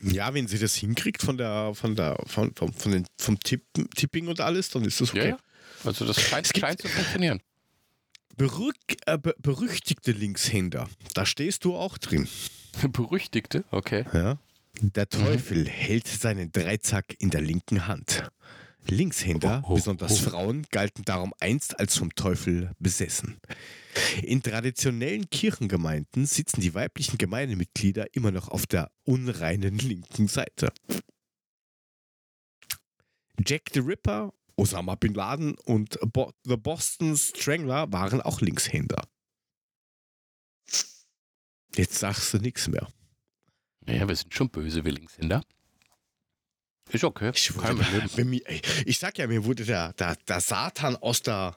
Ja, wenn sie das hinkriegt von der, von der, von, von, von den, vom Tippen, Tipping und alles, dann ist das okay. Ja, ja. Also das scheint, scheint zu funktionieren. Berück, äh, be berüchtigte Linkshänder, da stehst du auch drin. Berüchtigte, okay. Ja? Der Teufel hält seinen Dreizack in der linken Hand. Linkshänder, Oh, oh, besonders oh. Frauen, galten darum einst als vom Teufel besessen. In traditionellen Kirchengemeinden sitzen die weiblichen Gemeindemitglieder immer noch auf der unreinen linken Seite. Jack the Ripper Osama Bin Laden und Bo The Boston Strangler waren auch Linkshänder. Jetzt sagst du nichts mehr. Ja, wir sind schon böse, wir Linkshänder. Ist okay. Ich, Kein mir, ey, ich sag ja, mir wurde der, der, der Satan aus der,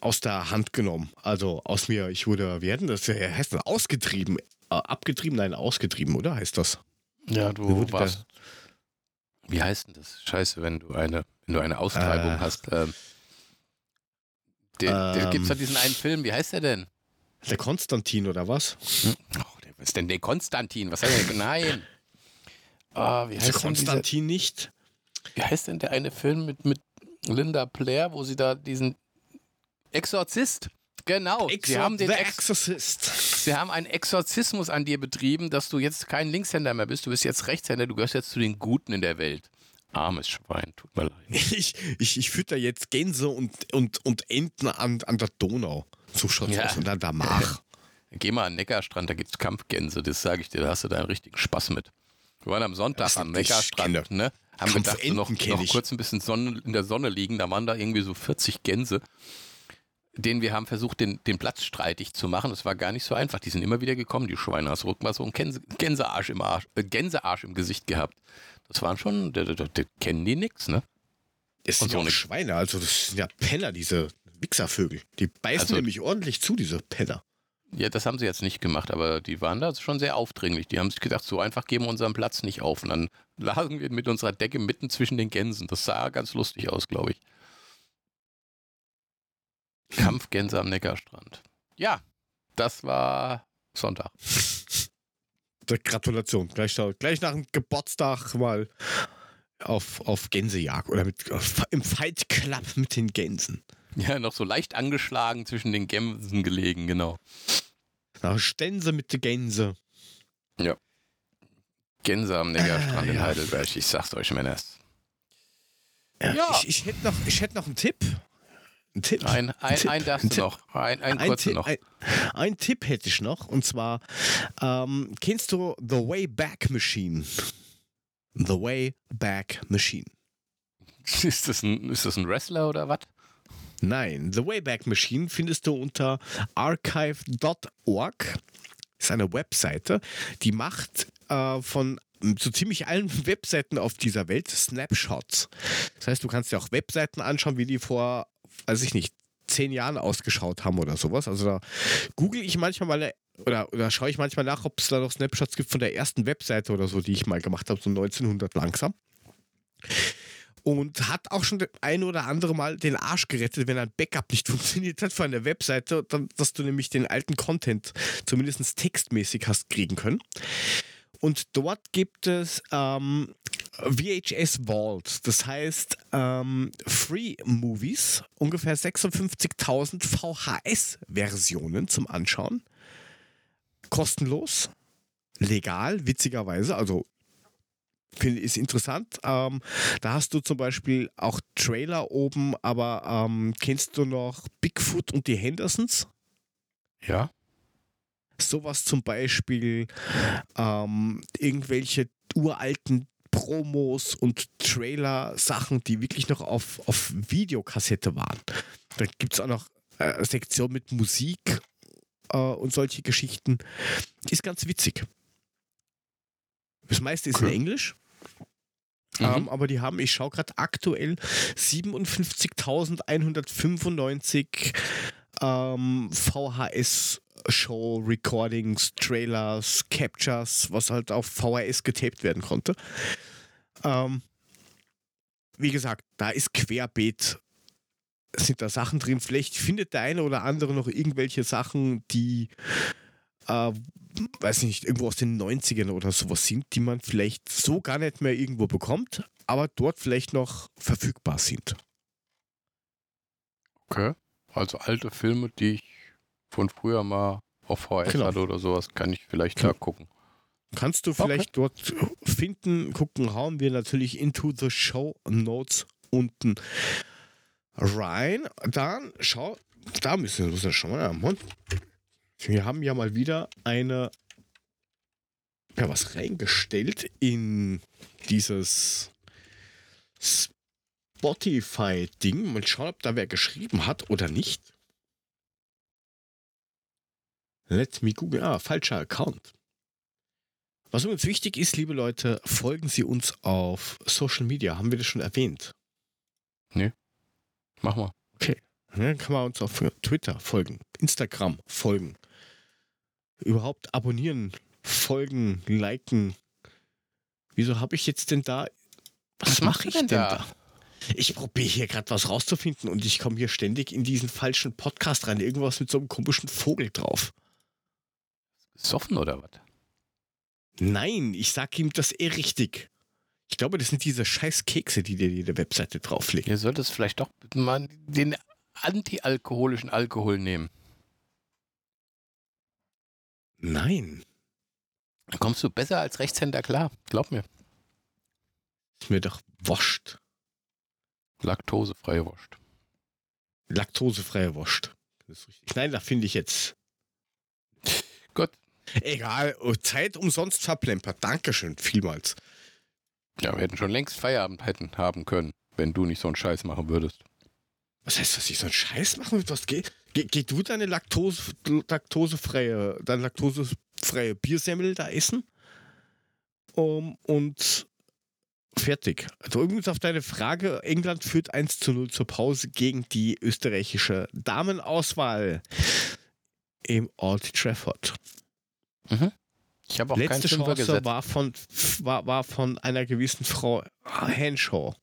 aus der Hand genommen. Also aus mir, ich wurde, wie hätten das, äh, heißt das, ausgetrieben. Äh, abgetrieben, nein, ausgetrieben, oder heißt das? Ja, du wurde warst. Wie heißt denn das? Scheiße, wenn du eine, wenn du eine Austreibung Äh. hast. Ähm, der, der Ähm. gibt's doch diesen einen Film, wie heißt der denn? Der Konstantin oder was? Hm? Oh, der, was ist denn der Konstantin? Was hat er denn? Nein. Ah, wie, heißt Konstantin nicht? wie heißt denn der eine Film mit, mit Linda Blair, wo sie da diesen Exorzist? Genau. sie haben den Ex Exorcist. Sie haben einen Exorzismus an dir betrieben, dass du jetzt kein Linkshänder mehr bist. Du bist jetzt Rechtshänder. Du gehörst jetzt zu den Guten in der Welt. Armes Schwein, tut mir leid. Ich, ich, ich fütter jetzt Gänse und, und, und Enten an, an der Donau. So schaut's Ja. aus. Und dann der Mach. Geh mal an den Neckarstrand, da gibt's Kampfgänse, das sage ich dir, da hast du da einen richtigen Spaß mit. Wir waren am Sonntag am Neckarstrand, ne? Haben gedacht, so noch, noch kurz ein bisschen Sonne, in der Sonne liegen, da waren da irgendwie so 40 Gänse, denen wir haben versucht, den, den Platz streitig zu machen. Das war gar nicht so einfach. Die sind immer wieder gekommen, die Schweine. Hast rück mal so einen Gänse, Gänsearsch im Arsch, äh, Gänsearsch im Gesicht gehabt. Das waren schon, da, da, da, da kennen die nix, ne? Das sind so ja Schweine, also das sind ja Penner, diese Wichservögel. Die beißen Also- nämlich ordentlich zu, diese Penner. Ja, das haben sie jetzt nicht gemacht, aber die waren da schon sehr aufdringlich. Die haben sich gedacht, so einfach geben wir unseren Platz nicht auf. Und dann lagen wir mit unserer Decke mitten zwischen den Gänsen. Das sah ganz lustig aus, glaube ich. Kampfgänse am Neckarstrand. Ja, das war Sonntag. Gratulation. Gleich, gleich nach dem Geburtstag mal auf, auf Gänsejagd oder mit, auf, im Fight Club mit den Gänsen. Ja, noch so leicht angeschlagen zwischen den Gänsen gelegen, genau. Nach Stänse mit den Gänse. Gänse am Neckarstrand Ah, in ja. Heidelberg. Ich sag's euch, Männers. Ja, Ja. Ich, ich hätte noch, ich hätt noch einen Tipp. Ein Tipp. Ein, ein, Tipp, ein darfst ein du Tipp. noch. Ein, ein Ein, kurzer Tipp, noch. ein, ein Tipp hätte ich noch und zwar ähm, kennst du The Way Back Machine? The Way Back Machine. Ist das ein, ist das ein Wrestler oder was? Nein, The Wayback Machine findest du unter archive.org. Ist eine Webseite, die macht äh, von so ziemlich allen Webseiten auf dieser Welt Snapshots. Das heißt, du kannst dir auch Webseiten anschauen, wie die vor, weiß ich nicht, zehn Jahren ausgeschaut haben oder sowas. Also da google ich manchmal mal oder, oder schaue ich manchmal nach, ob es da noch Snapshots gibt von der ersten Webseite oder so, die ich mal gemacht habe, so 1900 langsam. Und hat auch schon ein oder andere Mal den Arsch gerettet, wenn ein Backup nicht funktioniert hat von der Webseite, dann, dass du nämlich den alten Content zumindest textmäßig hast kriegen können. Und dort gibt es ähm, VHS Vault, das heißt ähm, Free Movies, ungefähr 56.000 VHS-Versionen zum Anschauen. Kostenlos, legal, witzigerweise, also finde ist interessant. Ähm, da hast du zum Beispiel auch Trailer oben, aber ähm, kennst du noch Bigfoot und die Hendersons? Ja. Sowas zum Beispiel, ähm, irgendwelche uralten Promos und Trailer-Sachen, die wirklich noch auf, auf Videokassette waren. Da gibt es auch noch äh, eine Sektion mit Musik äh, und solche Geschichten. Ist ganz witzig. Das meiste ist in Okay. Englisch. Mhm. Ähm, aber die haben, ich schaue gerade aktuell 57.195 ähm, VHS-Show, Recordings, Trailers, Captures, was halt auf VHS getaped werden konnte. Ähm, wie gesagt, da ist querbeet. Sind da Sachen drin? Vielleicht findet der eine oder andere noch irgendwelche Sachen, die, äh, weiß nicht, irgendwo aus den 90ern oder sowas sind, die man vielleicht so gar nicht mehr irgendwo bekommt, aber dort vielleicht noch verfügbar sind. Okay. Also alte Filme, die ich von früher mal auf VHS Genau. hatte oder sowas, kann ich vielleicht Genau. da gucken. Kannst du vielleicht dort finden, gucken, hauen wir natürlich into the show notes unten rein. Dann schau, da müssen wir schon mal am Mund. Wir haben ja mal wieder eine ja, was reingestellt in dieses Spotify-Ding. Mal schauen, ob da wer geschrieben hat oder nicht. Let me google. Ah, falscher Account. Was uns wichtig ist, liebe Leute, folgen Sie uns auf Social Media. Haben wir das schon erwähnt? Mach mal. Dann kann man uns auf Twitter folgen, Instagram folgen, überhaupt abonnieren, folgen, liken. Wieso habe ich jetzt denn da. Was machst mache ich denn da? da? Ich probiere hier gerade was rauszufinden und ich komme hier ständig in diesen falschen Podcast rein. Irgendwas mit so einem komischen Vogel drauf. Soffen oder was? Nein, ich sag ihm das eh richtig. Ich glaube, das sind diese scheiß Kekse, die dir jede Webseite drauflegt. Ihr solltet vielleicht doch mal den antialkoholischen Alkohol nehmen. Nein, Dann kommst du besser als Rechtshänder klar. Glaub mir. ist mir doch wascht. Laktosefreie Wurst. Laktosefreie Wurst. Das ist richtig. Nein, da finde ich jetzt. Gut. Egal, oh, Zeit umsonst verplempert. Dankeschön, vielmals. Ja, wir hätten schon längst Feierabend hätten haben können, wenn du nicht so einen Scheiß machen würdest. Was heißt, dass ich so einen Scheiß machen will? Was geht? Geh, geh du deine Laktose, laktosefreie, deine laktosefreie Biersemmel da essen? Um, und fertig. Also übrigens auf deine Frage, England führt 1 zu 0 zur Pause gegen die österreichische Damenauswahl im Old Trafford. Ich habe auch Letzte Fünfer Chance war von, war, war von einer gewissen Frau Henshaw.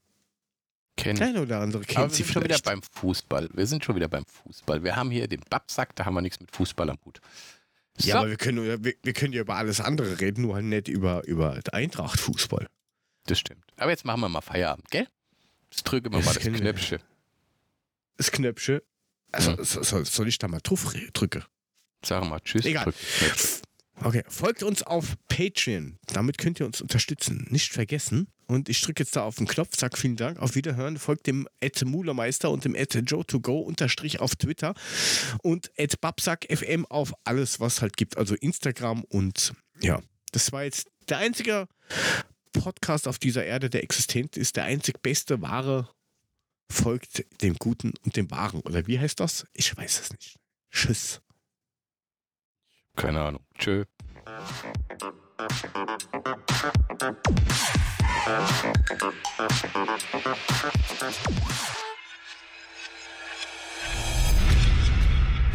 Kenn ich. Keine oder andere kennt Aber wir sind schon wieder vielleicht. beim Fußball. Wir sind schon wieder beim Fußball. Wir haben hier den Babsack, da haben wir nichts mit Fußball am Hut. So, Ja, aber wir können, wir, wir können ja über alles andere reden, nur halt nicht über, über Eintracht-Fußball. das stimmt. Aber jetzt machen wir mal Feierabend, gell? Jetzt drücken wir mal das. Knöpfchen. Das Knöpfchen. Also, Mhm. so- soll, soll ich da mal drauf drücken? Sag mal Tschüss. Egal. drück Knöpfchen. Okay, folgt uns auf Patreon. Damit könnt ihr uns unterstützen. Nicht vergessen. Und ich drücke jetzt da auf den Knopf, sag vielen Dank, auf Wiederhören. Folgt dem Ed Mulermeister und dem Ed Joe2Go unterstrich auf Twitter und Ed FM auf alles, was halt gibt. Also Instagram und ja, das war jetzt der einzige Podcast auf dieser Erde, der existent ist. Der einzig beste, wahre folgt dem Guten und dem Wahren. Oder wie heißt das? Ich weiß es nicht. Tschüss. Keine Ahnung. Tschö.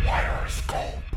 Wires go.